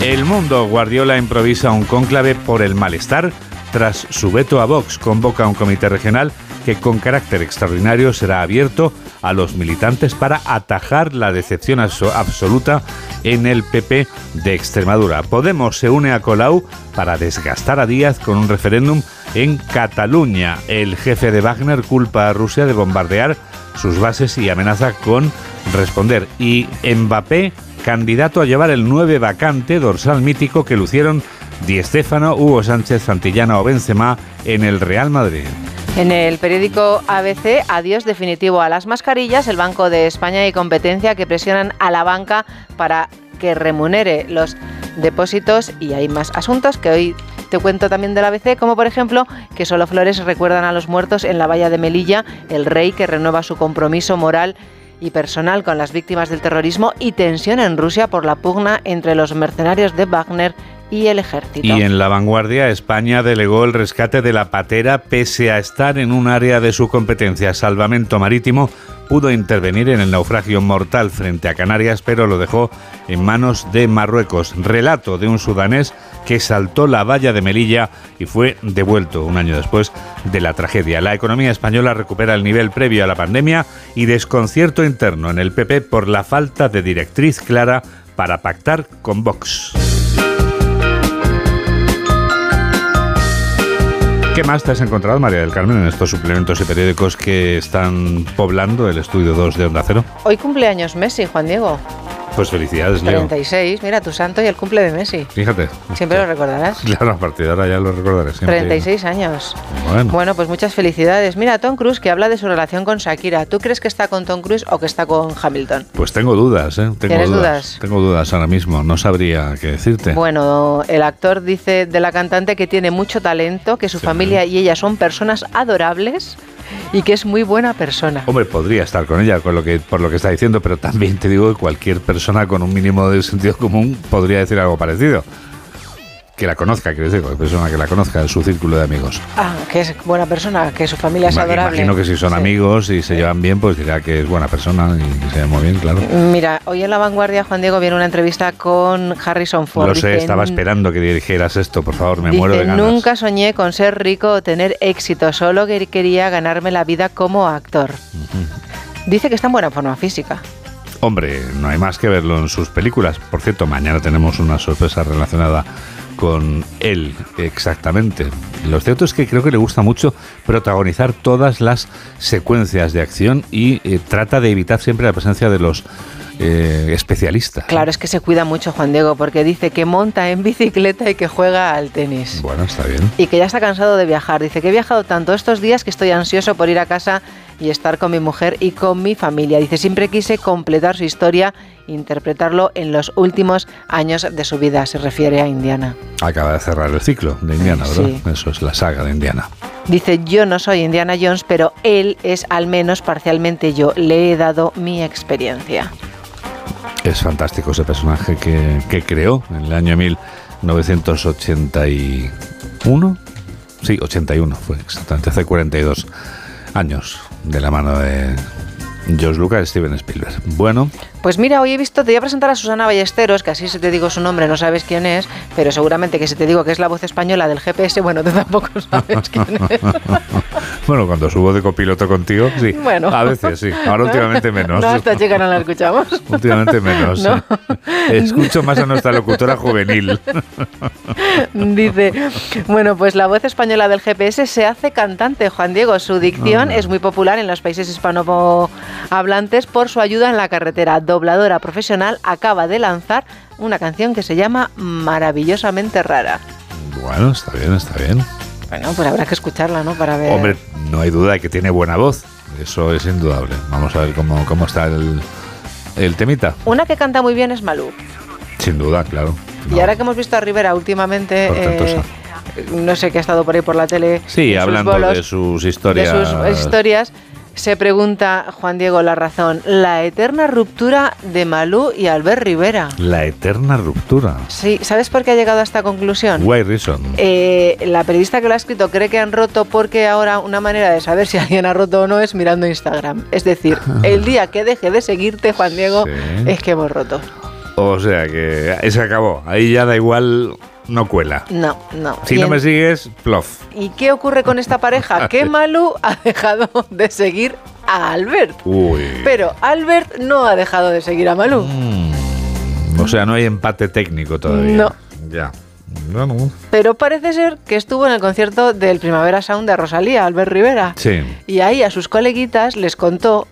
El mundo Guardiola improvisa un cónclave por el malestar tras su veto a Vox. Convoca un comité regional que con carácter extraordinario será abierto a los militantes para atajar la decepción abso- absoluta en el PP de Extremadura. Podemos se une a Colau para desgastar a Díaz con un referéndum en Cataluña. El jefe de Wagner culpa a Rusia de bombardear sus bases y amenaza con responder. Y Mbappé, candidato a llevar el 9 vacante dorsal mítico que lucieron Di Stéfano, Hugo Sánchez, Santillana o Benzema en el Real Madrid. En el periódico ABC, adiós definitivo a las mascarillas, el Banco de España y competencia que presionan a la banca para que remunere los depósitos. Y hay más asuntos que hoy te cuento también del ABC, como por ejemplo que solo flores recuerdan a los muertos en la valla de Melilla, el rey que renueva su compromiso moral y personal con las víctimas del terrorismo y tensión en Rusia por la pugna entre los mercenarios de Wagner y el ejército. Y en la vanguardia, España delegó el rescate de la patera pese a estar en un área de su competencia. Salvamento Marítimo pudo intervenir en el naufragio mortal frente a Canarias, pero lo dejó en manos de Marruecos. Relato de un sudanés que saltó la valla de Melilla y fue devuelto un año después de la tragedia. La economía española recupera el nivel previo a la pandemia y desconcierto interno en el PP por la falta de directriz clara para pactar con Vox. ¿Qué más te has encontrado, María del Carmen, en estos suplementos y periódicos que están poblando el estudio 2 de Onda Cero? Hoy cumpleaños Messi, Juan Diego. Pues felicidades, Leo. 36, mira, tu santo y el cumple de Messi. Fíjate. Siempre lo recordarás. Claro, a partir de ahora ya lo recordaré siempre. 36 años. Bueno. Bueno, pues muchas felicidades. Mira, Tom Cruise que habla de su relación con Shakira. ¿Tú crees que está con Tom Cruise o que está con Hamilton? Pues tengo dudas, ¿eh? Tengo ¿Tienes dudas? Tengo dudas ahora mismo. No sabría qué decirte. Bueno, el actor dice de la cantante que tiene mucho talento, que su familia y ella son personas adorables y que es muy buena persona. Hombre, podría estar con ella con lo que, por lo que está diciendo, pero también te digo que cualquier persona con un mínimo de sentido común podría decir algo parecido. Que la conozca, quiero decir, persona que la conozca en su círculo de amigos. Ah, que es buena persona, que su familia es Ima- adorable. Imagino que si son amigos y se llevan bien, pues dirá que es buena persona y que se lleva muy bien, claro. Mira, hoy en La Vanguardia, Juan Diego, viene una entrevista con Harrison Ford. Lo sé, estaba esperando que dijeras esto, por favor, me muero de ganas. nunca soñé con ser rico o tener éxito, solo que quería ganarme la vida como actor. Dice que está en buena forma física. Hombre, no hay más que verlo en sus películas. Por cierto, mañana tenemos una sorpresa relacionada con él, exactamente. Lo cierto es que creo que le gusta mucho protagonizar todas las secuencias de acción y eh, trata de evitar siempre la presencia de los eh, especialistas. Claro, es que se cuida mucho Juan Diego porque dice que monta en bicicleta y que juega al tenis. Bueno, está bien. Y que ya está cansado de viajar. Dice que he viajado tanto estos días que estoy ansioso por ir a casa y estar con mi mujer y con mi familia. Dice, siempre quise completar su historia, interpretarlo en los últimos años de su vida. Se refiere a Indiana. Acaba de cerrar el ciclo de Indiana, Sí. ¿verdad? Eso es la saga de Indiana. Dice, yo no soy Indiana Jones, pero él es al menos parcialmente yo. Le he dado mi experiencia. Es fantástico ese personaje que, que creó en el año 1981. Sí, 81 fue exactamente, hace 42 años de la mano de George Lucas y Steven Spielberg. Bueno, Pues mira, hoy he visto, te voy a presentar a Susana Ballesteros, que así si te digo su nombre no sabes quién es, pero seguramente que si te digo que es la voz española del GPS, bueno, tú tampoco sabes quién es. bueno, cuando subo de copiloto contigo, sí. Bueno. A veces sí, ahora últimamente menos. No, esta chica no la escuchamos. Últimamente menos. No. Escucho más a nuestra locutora juvenil. Dice, bueno, pues la voz española del GPS se hace cantante, Juan Diego. Su dicción es muy popular en los países hispanohablantes por su ayuda en la carretera. Dobladora profesional acaba de lanzar una canción que se llama Maravillosamente Rara. Bueno, está bien, está bien. Bueno, pues habrá que escucharla, ¿no? Para ver. Hombre, no hay duda de que tiene buena voz. Eso es indudable. Vamos a ver cómo, cómo está el, el temita. Una que canta muy bien es Malú. Sin duda, claro. Y ahora que hemos visto a Rivera últimamente, eh, no sé qué ha estado por ahí por la tele. Sí, sus hablando bolos, de sus de historias. sus historias, se pregunta Juan Diego la razón, la eterna ruptura de Malú y Albert Rivera. La eterna ruptura. Sí, ¿sabes por qué ha llegado a esta conclusión? Why reason? Eh, la periodista que lo ha escrito cree que han roto porque ahora una manera de saber si alguien ha roto o no es mirando Instagram. Es decir, el día que deje de seguirte, Juan Diego, es que hemos roto. O sea que se acabó. Ahí ya da igual, no cuela. No, no. Si no me sigues, plof. ¿Y qué ocurre con esta pareja? Que Malú ha dejado de seguir a Albert. Uy. Pero Albert no ha dejado de seguir a Malú. O sea, no hay empate técnico todavía. No. Ya. Bueno, Pero parece ser que estuvo en el concierto del Primavera Sound de Rosalía, Albert Rivera. sí. Y ahí a sus coleguitas les contó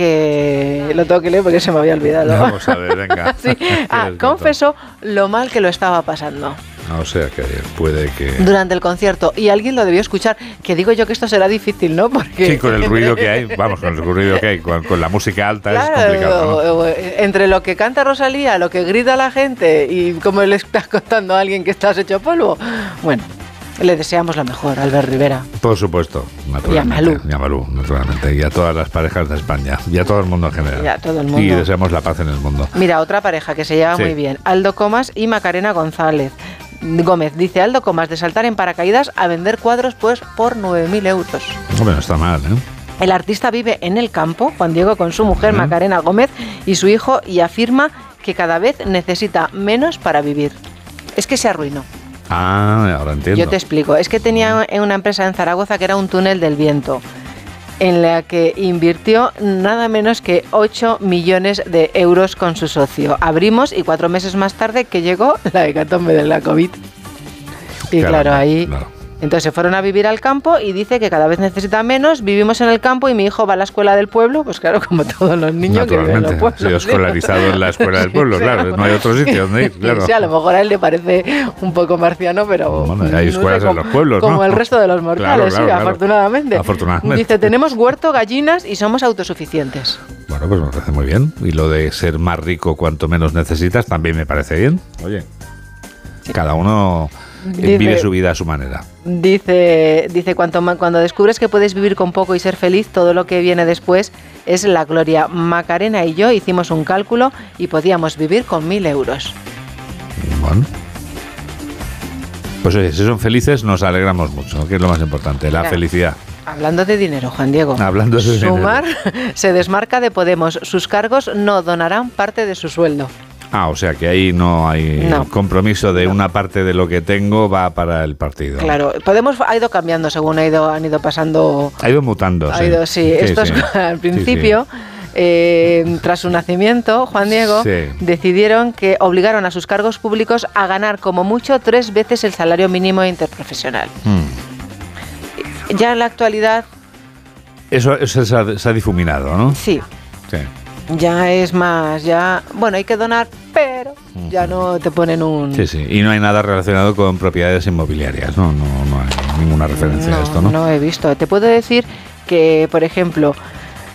que lo tengo que leer porque se me había olvidado. Vamos a ver, venga. Sí. ¿Qué Ah, confesó lo mal que lo estaba pasando O sea que puede que... durante el concierto y alguien lo debió escuchar. Que digo yo que esto será difícil, ¿no? Porque Sí, con el ruido que hay, vamos, con el ruido que hay, con, con la música alta es Claro, complicado, ¿no? entre lo que canta Rosalía, lo que grita la gente y como le estás contando a alguien que estás hecho polvo. Bueno, le deseamos lo mejor, Albert Rivera. Por supuesto, naturalmente. Malú. Y a Malú, naturalmente. Y a todas las parejas de España. Y a todo el mundo en general. Y a todo el mundo. Y deseamos la paz en el mundo. Mira, otra pareja que se lleva Sí. muy bien, Aldo Comas y Macarena González. Gómez dice Aldo Comas de saltar en paracaídas a vender cuadros pues por 9.000 euros. Hombre, no está mal, ¿eh? El artista vive en el campo, Juan Diego, con su mujer. Macarena Gómez y su hijo y afirma que cada vez necesita menos para vivir. Es que se arruinó. Ah, ahora entiendo. Yo te explico. Es que tenía una empresa en Zaragoza que era un túnel del viento, en la que invirtió nada menos que 8 millones de euros con su socio. Abrimos y cuatro meses más tarde que llegó la hecatombe de la COVID. Y Claro, claro, ahí... claro. Entonces se fueron a vivir al campo y dice que cada vez necesita menos. Vivimos en el campo y mi hijo va a la escuela del pueblo, pues claro, como todos los niños que viven en los pueblos. Sí, escolarizado en la escuela del pueblo, Sí, claro. No hay otro sitio donde ir, claro. Sí, a lo mejor a él le parece un poco marciano, pero Bueno, hay no sé, escuelas en como- los pueblos, ¿no? Como el resto de los mortales, Claro, claro, sí, afortunadamente. Afortunadamente. Dice, tenemos huerto, gallinas y somos autosuficientes. Bueno, pues me parece muy bien. Y lo de ser más rico cuanto menos necesitas también me parece bien. Oye, cada uno Dice- vive su vida a su manera. Dice, dice cuanto cuando descubres que puedes vivir con poco y ser feliz, todo lo que viene después es la gloria. Macarena y yo hicimos un cálculo y podíamos vivir con mil euros. Bueno. Pues oye, si son felices nos alegramos mucho, que es lo más importante, la felicidad. Hablando de dinero, Juan Diego. Hablando de dinero. Sumar se desmarca de Podemos. Sus cargos no donarán parte de su sueldo. Ah, o sea que ahí no hay No. compromiso de una parte de lo que tengo va para el partido. Claro, Podemos ha ido cambiando según ha ido, han ido pasando. Ha ido mutando. Ha ido, sí. Estos sí. al principio. eh, tras su nacimiento, Juan Diego, Sí. decidieron que obligaron a sus cargos públicos a ganar como mucho tres veces el salario mínimo interprofesional. Mm. Ya en la actualidad, Eso, eso se, ha, se ha difuminado, ¿no? sí, Sí. Ya es más, ya, bueno, hay que donar, pero ya no te ponen un... Sí, sí. Y no hay nada relacionado con propiedades inmobiliarias, ¿no? No, no hay ninguna referencia a esto, ¿no? No he visto. Te puedo decir que, por ejemplo,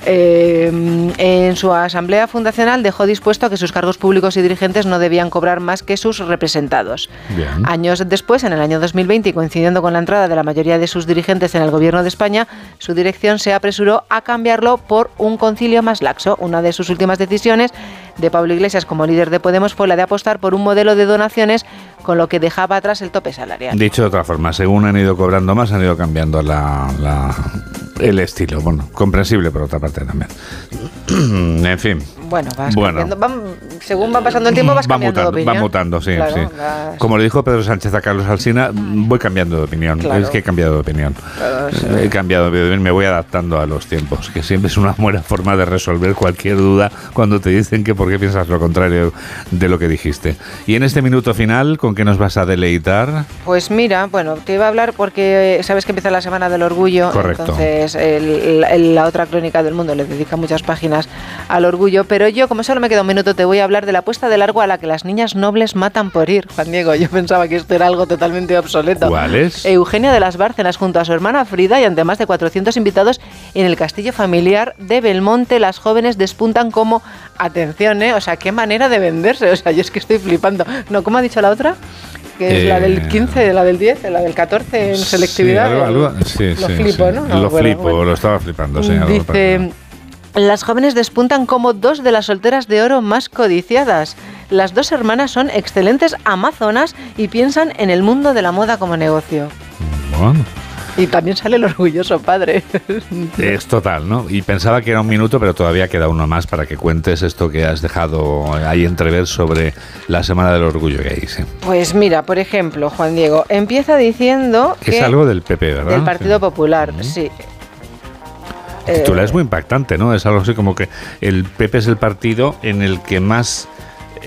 eh, en su asamblea fundacional dejó dispuesto que sus cargos públicos y dirigentes no debían cobrar más que sus representados. Bien. Años después, en el año 2020, y coincidiendo con la entrada de la mayoría de sus dirigentes en el gobierno de España, su dirección se apresuró a cambiarlo por un concilio más laxo. Una de sus últimas decisiones de Pablo Iglesias como líder de Podemos fue la de apostar por un modelo de donaciones con lo que dejaba atrás el tope salarial. Dicho de otra forma, según han ido cobrando más, han ido cambiando la, la- el estilo. Bueno, comprensible por otra parte también. en fin. Bueno, vas Bueno. cambiando. Van- según va pasando el tiempo vas va cambiando mutando, de opinión. va mutando, sí, Claro, sí. Como le dijo Pedro Sánchez a Carlos Alsina, voy cambiando de opinión. Claro. Es que he cambiado de opinión. Claro, sí. He cambiado de opinión, me voy adaptando a los tiempos, que siempre es una buena forma de resolver cualquier duda cuando te dicen que por qué piensas lo contrario de lo que dijiste. Y en este minuto final, ¿con qué nos vas a deleitar? Pues mira, bueno, te iba a hablar porque eh, sabes que empieza la Semana del Orgullo. Correcto. Entonces, el- el- la otra crónica del mundo le dedica muchas páginas al orgullo, pero yo, como solo me queda un minuto, te voy a hablar de la puesta de largo a la que las niñas nobles matan por ir. Juan Diego, yo pensaba que esto era algo totalmente obsoleto. ¿Cuál es? Eugenia de las Bárcenas junto a su hermana Frida y ante más de 400 invitados en el castillo familiar de Belmonte, las jóvenes despuntan como, atención, ¿eh? o sea, qué manera de venderse, o sea, yo es que estoy flipando. No, ¿cómo ha dicho la otra? Que es la del Eh, 15, la del 10, la del 14 en selectividad. Sí, algo- algo- sí, lo sí, flipo. ¿no? No, Lo bueno, flipo, bueno. lo estaba flipando, sí. Dice, las jóvenes despuntan como dos de las solteras de oro más codiciadas. Las dos hermanas son excelentes amazonas y piensan en el mundo de la moda como negocio. Bueno, Y también sale el orgulloso padre. es total, ¿no? Y pensaba que era un minuto, pero todavía queda uno más para que cuentes esto que has dejado ahí entrever sobre la Semana del Orgullo Gay. sí. Pues mira, por ejemplo, Juan Diego, empieza diciendo que... Es algo del PP, ¿verdad? Del Partido Popular, sí. El Eh, titular es muy impactante, ¿no? Es algo así como que el PP es el partido en el que más...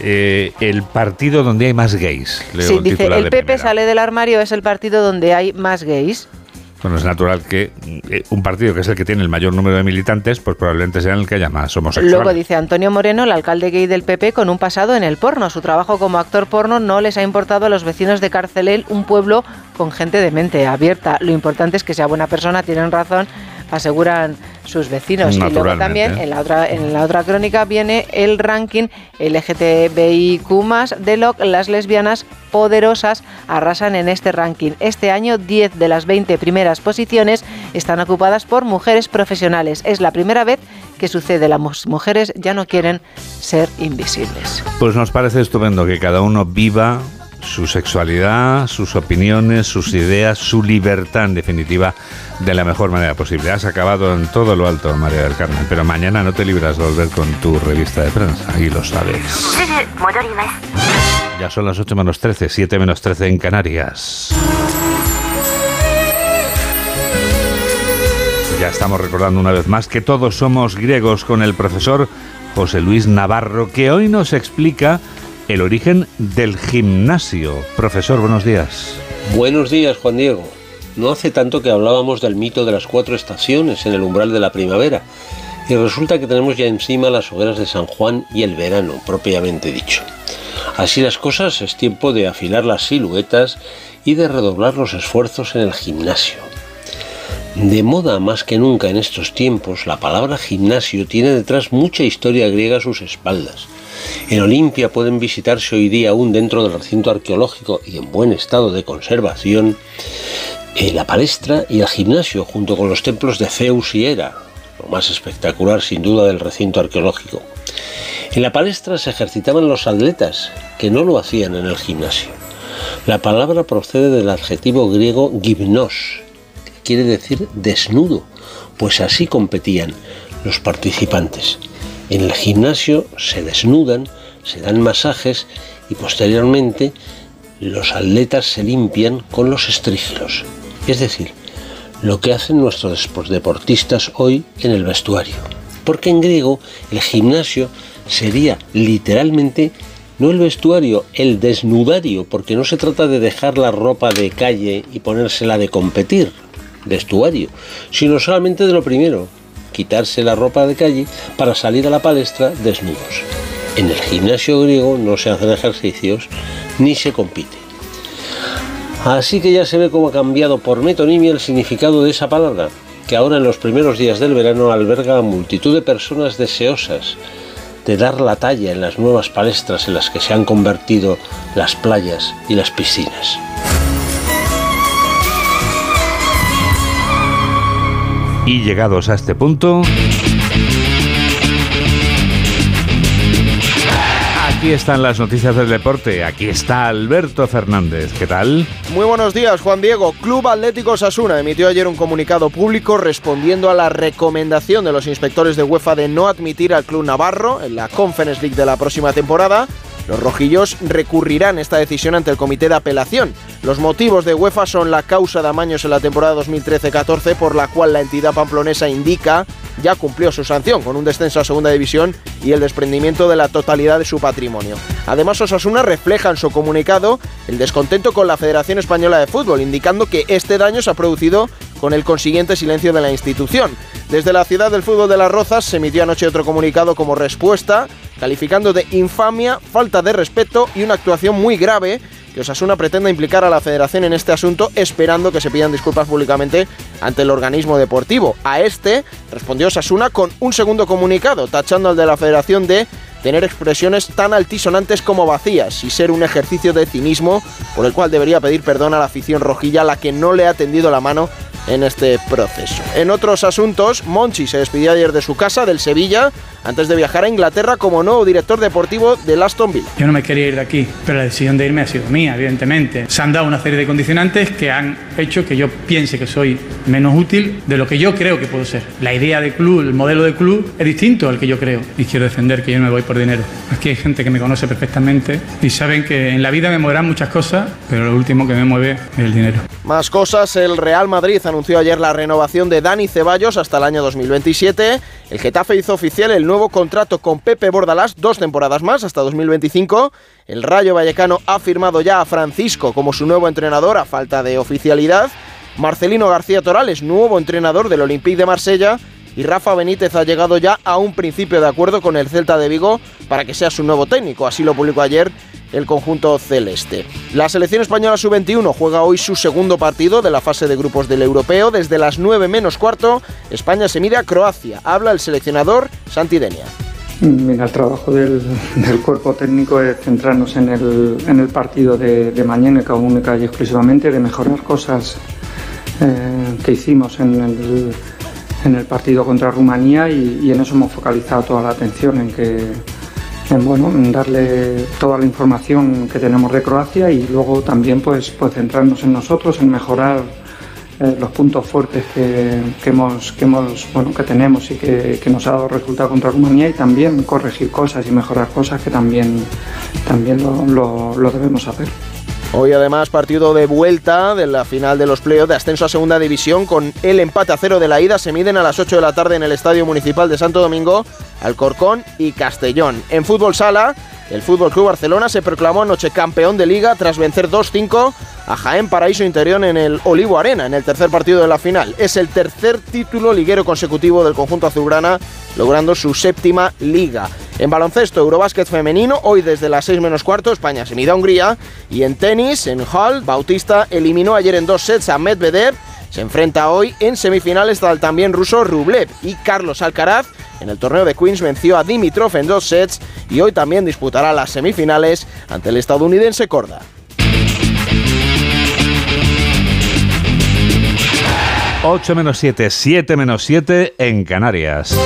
eh, el partido donde hay más gays. Leo sí, el dice, el PP sale del armario, es el partido donde hay más gays. Bueno, es natural que eh, un partido que es el que tiene el mayor número de militantes, pues probablemente sea el que haya más homosexuales. Luego dice Antonio Moreno, el alcalde gay del PP, con un pasado en el porno. Su trabajo como actor porno no les ha importado a los vecinos de Carcelel, un pueblo con gente de mente abierta. Lo importante es que sea buena persona, tienen razón, aseguran sus vecinos. Y luego también en la otra, en la otra crónica viene el ranking LGTBIQ de lo que las lesbianas poderosas arrasan en este ranking. Este año 10 de las 20 primeras posiciones están ocupadas por mujeres profesionales. Es la primera vez que sucede. Las mu- mujeres ya no quieren ser invisibles. Pues nos parece estupendo que cada uno viva su sexualidad, sus opiniones, sus ideas, su libertad en definitiva de la mejor manera posible. Has acabado en todo lo alto, María del Carmen, pero mañana no te libras de volver con tu revista de prensa, y lo sabes. Ya son las 8 menos 13, 7 menos 13 en Canarias. Ya estamos recordando una vez más que todos somos griegos con el profesor José Luis Navarro, que hoy nos explica el origen del gimnasio. Profesor, buenos días. Buenos días, Juan Diego. No hace tanto que hablábamos del mito de las cuatro estaciones en el umbral de la primavera, y resulta que tenemos ya encima las hogueras de San Juan y el verano, propiamente dicho. Así las cosas, es tiempo de afilar las siluetas y de redoblar los esfuerzos en el gimnasio. De moda más que nunca en estos tiempos, la palabra gimnasio tiene detrás mucha historia griega a sus espaldas. En Olimpia pueden visitarse hoy día aún dentro del recinto arqueológico y en buen estado de conservación eh, la palestra y el gimnasio junto con los templos de Zeus y Hera, lo más espectacular sin duda del recinto arqueológico. En la palestra se ejercitaban los atletas, que no lo hacían en el gimnasio. La palabra procede del adjetivo griego gimnos, que quiere decir desnudo, pues así competían los participantes. En el gimnasio se desnudan, se dan masajes y posteriormente los atletas se limpian con los estrígilos. Es decir, lo que hacen nuestros deportistas hoy en el vestuario. Porque en griego el gimnasio sería literalmente no el vestuario, el desnudario, porque no se trata de dejar la ropa de calle y ponérsela de competir, vestuario, sino solamente de lo primero, quitarse la ropa de calle para salir a la palestra desnudos. En el gimnasio griego no se hacen ejercicios ni se compite. Así que ya se ve cómo ha cambiado por metonimia el significado de esa palabra, que ahora en los primeros días del verano alberga a multitud de personas deseosas de dar la talla en las nuevas palestras en las que se han convertido las playas y las piscinas. Y llegados a este punto... Aquí están las noticias del deporte. Aquí está Alberto Fernández. ¿Qué tal? Muy buenos días, Juan Diego. Club Atlético Sasuna emitió ayer un comunicado público respondiendo a la recomendación de los inspectores de UEFA de no admitir al club navarro en la Conference League de la próxima temporada. Los rojillos recurrirán esta decisión ante el comité de apelación. Los motivos de UEFA son la causa de amaños en la temporada 2013-14 por la cual la entidad pamplonesa indica ya cumplió su sanción con un descenso a segunda división y el desprendimiento de la totalidad de su patrimonio. Además, Osasuna refleja en su comunicado el descontento con la Federación Española de Fútbol, indicando que este daño se ha producido con el consiguiente silencio de la institución. Desde la ciudad del fútbol de Las Rozas se emitió anoche otro comunicado como respuesta, calificando de infamia, falta de respeto y una actuación muy grave que Osasuna pretende implicar a la federación en este asunto esperando que se pidan disculpas públicamente ante el organismo deportivo. A este respondió Osasuna con un segundo comunicado, tachando al de la federación de tener expresiones tan altisonantes como vacías y ser un ejercicio de cinismo por el cual debería pedir perdón a la afición rojilla a la que no le ha tendido la mano en este proceso. En otros asuntos, Monchi se despidió ayer de su casa, del Sevilla, antes de viajar a Inglaterra como nuevo director deportivo del Aston Villa. Yo no me quería ir de aquí, pero la decisión de irme ha sido mía, evidentemente. Se han dado una serie de condicionantes que han hecho que yo piense que soy menos útil de lo que yo creo que puedo ser. La idea de club, el modelo de club es distinto al que yo creo y quiero defender que yo no me voy por dinero. Aquí hay gente que me conoce perfectamente y saben que en la vida me moverán muchas cosas, pero lo último que me mueve es el dinero. Más cosas, el Real Madrid anunció ayer la renovación de Dani Ceballos hasta el año 2027. El Getafe hizo oficial el nuevo contrato con Pepe Bordalás, dos temporadas más, hasta 2025. El Rayo Vallecano ha firmado ya a Francisco como su nuevo entrenador a falta de oficialidad. Marcelino García Torales, nuevo entrenador del Olympique de Marsella. Y Rafa Benítez ha llegado ya a un principio de acuerdo con el Celta de Vigo para que sea su nuevo técnico. Así lo publicó ayer el conjunto celeste. La selección española sub-21 juega hoy su segundo partido de la fase de grupos del europeo. Desde las 9 menos cuarto, España se mide a Croacia. Habla el seleccionador Santi Denia. Mira, el trabajo del, cuerpo técnico es centrarnos en el, partido de, mañana, que única y exclusivamente, de mejorar cosas eh, que hicimos en el, en el, partido contra Rumanía y, en eso hemos focalizado toda la atención, en que en bueno, darle toda la información que tenemos de Croacia y luego también pues, pues centrarnos en nosotros, en mejorar eh, los puntos fuertes que, hemos, que, hemos, bueno, que tenemos y que, nos ha dado resultado contra Rumanía y también corregir cosas y mejorar cosas que también, también lo debemos hacer. Hoy además partido de vuelta de la final de los playoffs de ascenso a segunda división con el empate a cero de la ida. Se miden a las 8 de la tarde en el Estadio Municipal de Santo Domingo, Alcorcón y Castellón. En fútbol sala, el Fútbol Club Barcelona se proclamó anoche campeón de liga tras vencer 2-5 a Jaén Paraíso Interior en el Olivo Arena en el tercer partido de la final. Es el tercer título liguero consecutivo del conjunto azulgrana, logrando su séptima liga. En baloncesto, Eurobásquet femenino, hoy desde las 6 menos cuarto, España se mide a Hungría. Y en tenis, en Hall, Bautista eliminó ayer en dos sets a Medvedev. Se enfrenta hoy en semifinales al también ruso Rublev y Carlos Alcaraz. En el torneo de Queens venció a Dimitrov en dos sets y hoy también disputará las semifinales ante el estadounidense Corda. 8 menos 7, 7 menos 7 en Canarias.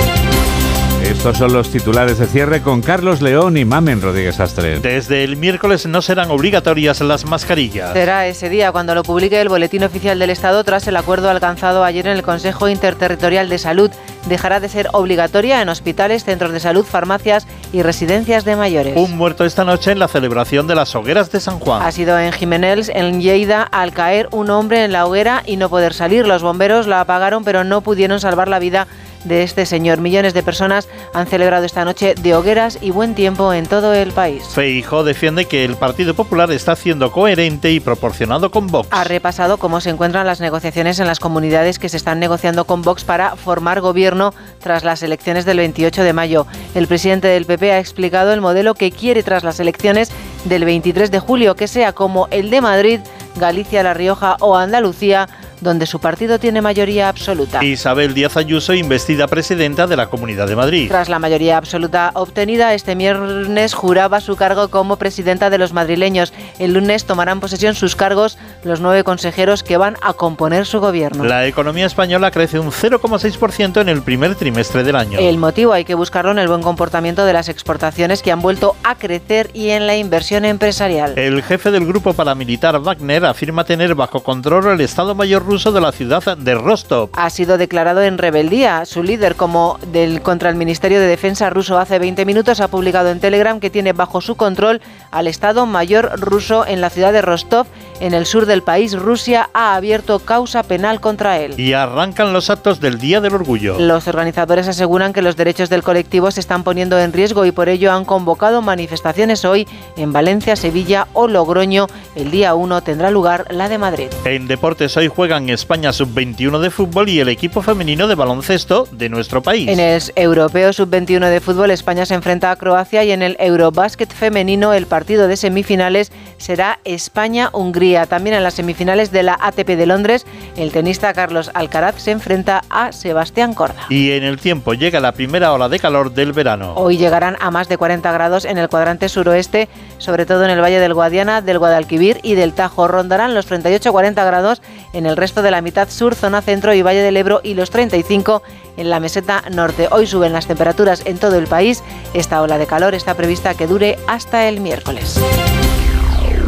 Estos son los titulares de cierre con Carlos León y Mamen Rodríguez Astre. Desde el miércoles no serán obligatorias las mascarillas. Será ese día cuando lo publique el Boletín Oficial del Estado tras el acuerdo alcanzado ayer en el Consejo Interterritorial de Salud. Dejará de ser obligatoria en hospitales, centros de salud, farmacias y residencias de mayores. Un muerto esta noche en la celebración de las hogueras de San Juan. Ha sido en Jiménez, en Lleida, al caer un hombre en la hoguera y no poder salir. Los bomberos la apagaron pero no pudieron salvar la vida de este señor. Millones de personas han celebrado esta noche de hogueras y buen tiempo en todo el país. Feijo defiende que el Partido Popular está siendo coherente y proporcionado con Vox. Ha repasado cómo se encuentran las negociaciones en las comunidades que se están negociando con Vox para formar gobierno tras las elecciones del 28 de mayo. El presidente del PP ha explicado el modelo que quiere tras las elecciones del 23 de julio, que sea como el de Madrid, Galicia, La Rioja o Andalucía donde su partido tiene mayoría absoluta. Isabel Díaz Ayuso, investida presidenta de la Comunidad de Madrid. Tras la mayoría absoluta obtenida, este viernes juraba su cargo como presidenta de los madrileños. El lunes tomarán posesión sus cargos los nueve consejeros que van a componer su gobierno. La economía española crece un 0,6% en el primer trimestre del año. El motivo hay que buscarlo en el buen comportamiento de las exportaciones que han vuelto a crecer y en la inversión empresarial. El jefe del grupo paramilitar Wagner afirma tener bajo control el Estado Mayor de la ciudad de Rostov. Ha sido declarado en rebeldía. Su líder, como del contra el Ministerio de Defensa ruso hace 20 minutos, ha publicado en Telegram que tiene bajo su control al Estado Mayor ruso en la ciudad de Rostov, en el sur del país, Rusia ha abierto causa penal contra él. Y arrancan los actos del Día del Orgullo. Los organizadores aseguran que los derechos del colectivo se están poniendo en riesgo y por ello han convocado manifestaciones hoy en Valencia, Sevilla o Logroño. El día 1 tendrá lugar la de Madrid. En deportes hoy juegan España sub-21 de fútbol y el equipo femenino de baloncesto de nuestro país. En el europeo sub-21 de fútbol España se enfrenta a Croacia y en el Eurobásquet femenino el partido de semifinales será España-Hungría. También en las semifinales de la ATP de Londres el tenista Carlos Alcaraz se enfrenta a Sebastián Corda. Y en el tiempo llega la primera ola de calor del verano. Hoy llegarán a más de 40 grados en el cuadrante suroeste, sobre todo en el Valle del Guadiana, del Guadalquivir y del Tajo. Rondarán los 38-40 grados en el resto de la mitad sur, zona centro y Valle del Ebro y los 35 en la meseta norte. Hoy suben las temperaturas en todo el país. Esta ola de calor está prevista que dure hasta el miércoles.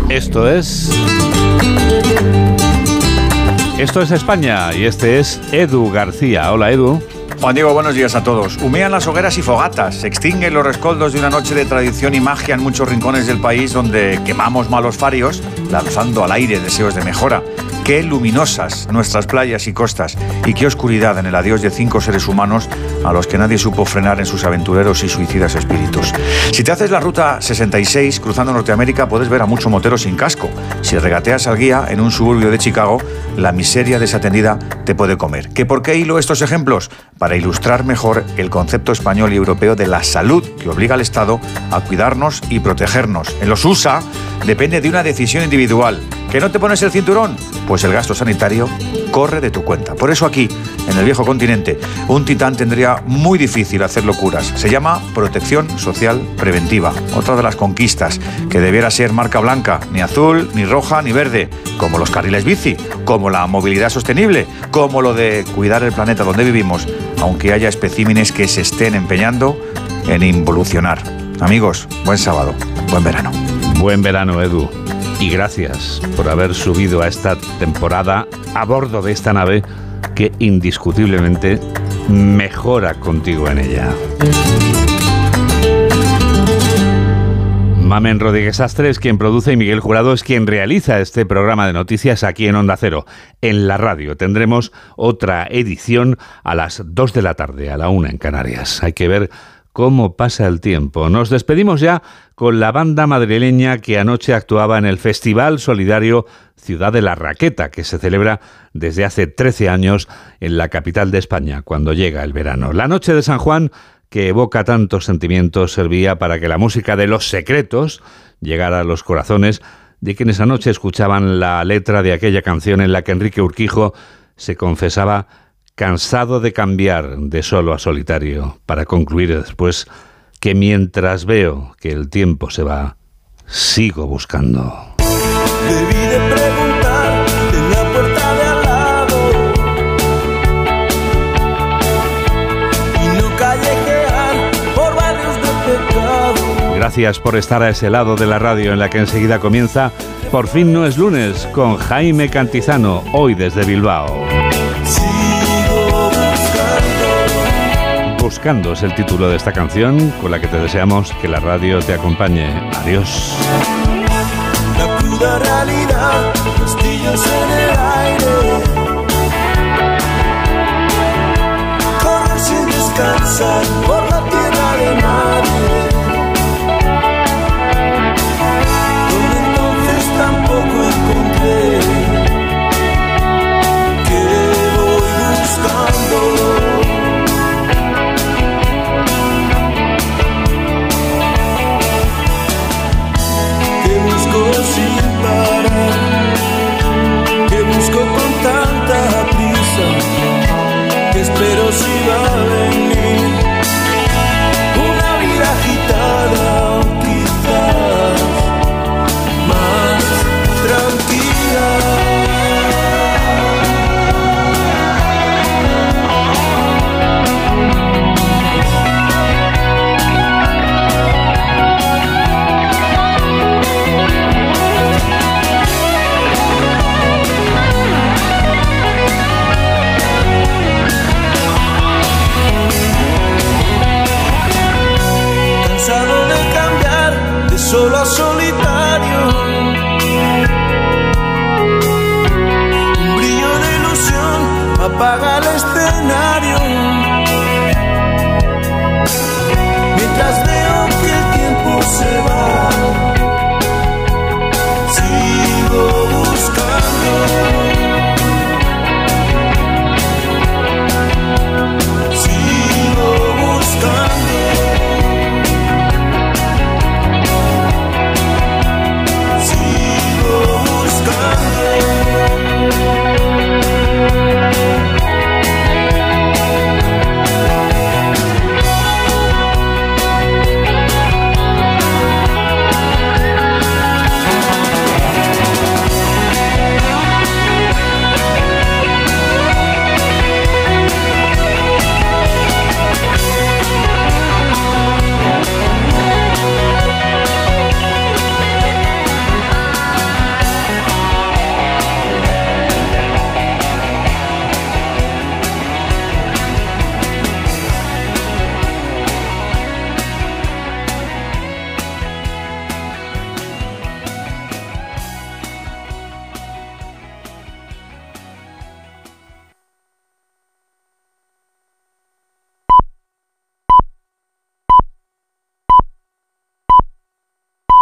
Esto es... Esto es España y este es Edu García. Hola Edu. Juan Diego, buenos días a todos. Humean las hogueras y fogatas, se extinguen los rescoldos de una noche de tradición y magia en muchos rincones del país donde quemamos malos farios, lanzando al aire deseos de mejora. Qué luminosas nuestras playas y costas y qué oscuridad en el adiós de cinco seres humanos a los que nadie supo frenar en sus aventureros y suicidas espíritus. Si te haces la ruta 66 cruzando Norteamérica puedes ver a mucho motero sin casco. Si regateas al guía en un suburbio de Chicago, la miseria desatendida te puede comer. ¿Qué por qué hilo estos ejemplos? Para ilustrar mejor el concepto español y europeo de la salud que obliga al Estado a cuidarnos y protegernos. En los USA depende de una decisión individual. ¿Que no te pones el cinturón? Pues el gasto sanitario corre de tu cuenta. Por eso aquí, en el viejo continente, un titán tendría muy difícil hacer locuras. Se llama protección social preventiva. Otra de las conquistas que debiera ser marca blanca, ni azul, ni roja, ni verde, como los carriles bici, como la movilidad sostenible, como lo de cuidar el planeta donde vivimos, aunque haya especímenes que se estén empeñando en involucionar. Amigos, buen sábado, buen verano. Buen verano, Edu. Y gracias por haber subido a esta temporada a bordo de esta nave que indiscutiblemente mejora contigo en ella. Mamen Rodríguez Astre es quien produce y Miguel Jurado es quien realiza este programa de noticias aquí en Onda Cero. En la radio tendremos otra edición a las 2 de la tarde, a la 1 en Canarias. Hay que ver cómo pasa el tiempo. Nos despedimos ya con la banda madrileña que anoche actuaba en el Festival Solidario Ciudad de la Raqueta, que se celebra desde hace 13 años en la capital de España, cuando llega el verano. La noche de San Juan que evoca tantos sentimientos servía para que la música de Los Secretos llegara a los corazones de quienes anoche escuchaban la letra de aquella canción en la que Enrique Urquijo se confesaba cansado de cambiar de solo a solitario, para concluir después que mientras veo que el tiempo se va, sigo buscando. Debí de preguntar en la puerta de al lado y no callejear por barrios de pecado. Gracias por estar a ese lado de la radio en la que enseguida comienza Por fin no es lunes con Jaime Cantizano, hoy desde Bilbao. Buscando. Es el título de esta canción con la que te deseamos que la radio te acompañe. Adiós. La cruda realidad, castillos en el aire. Correr sin descansar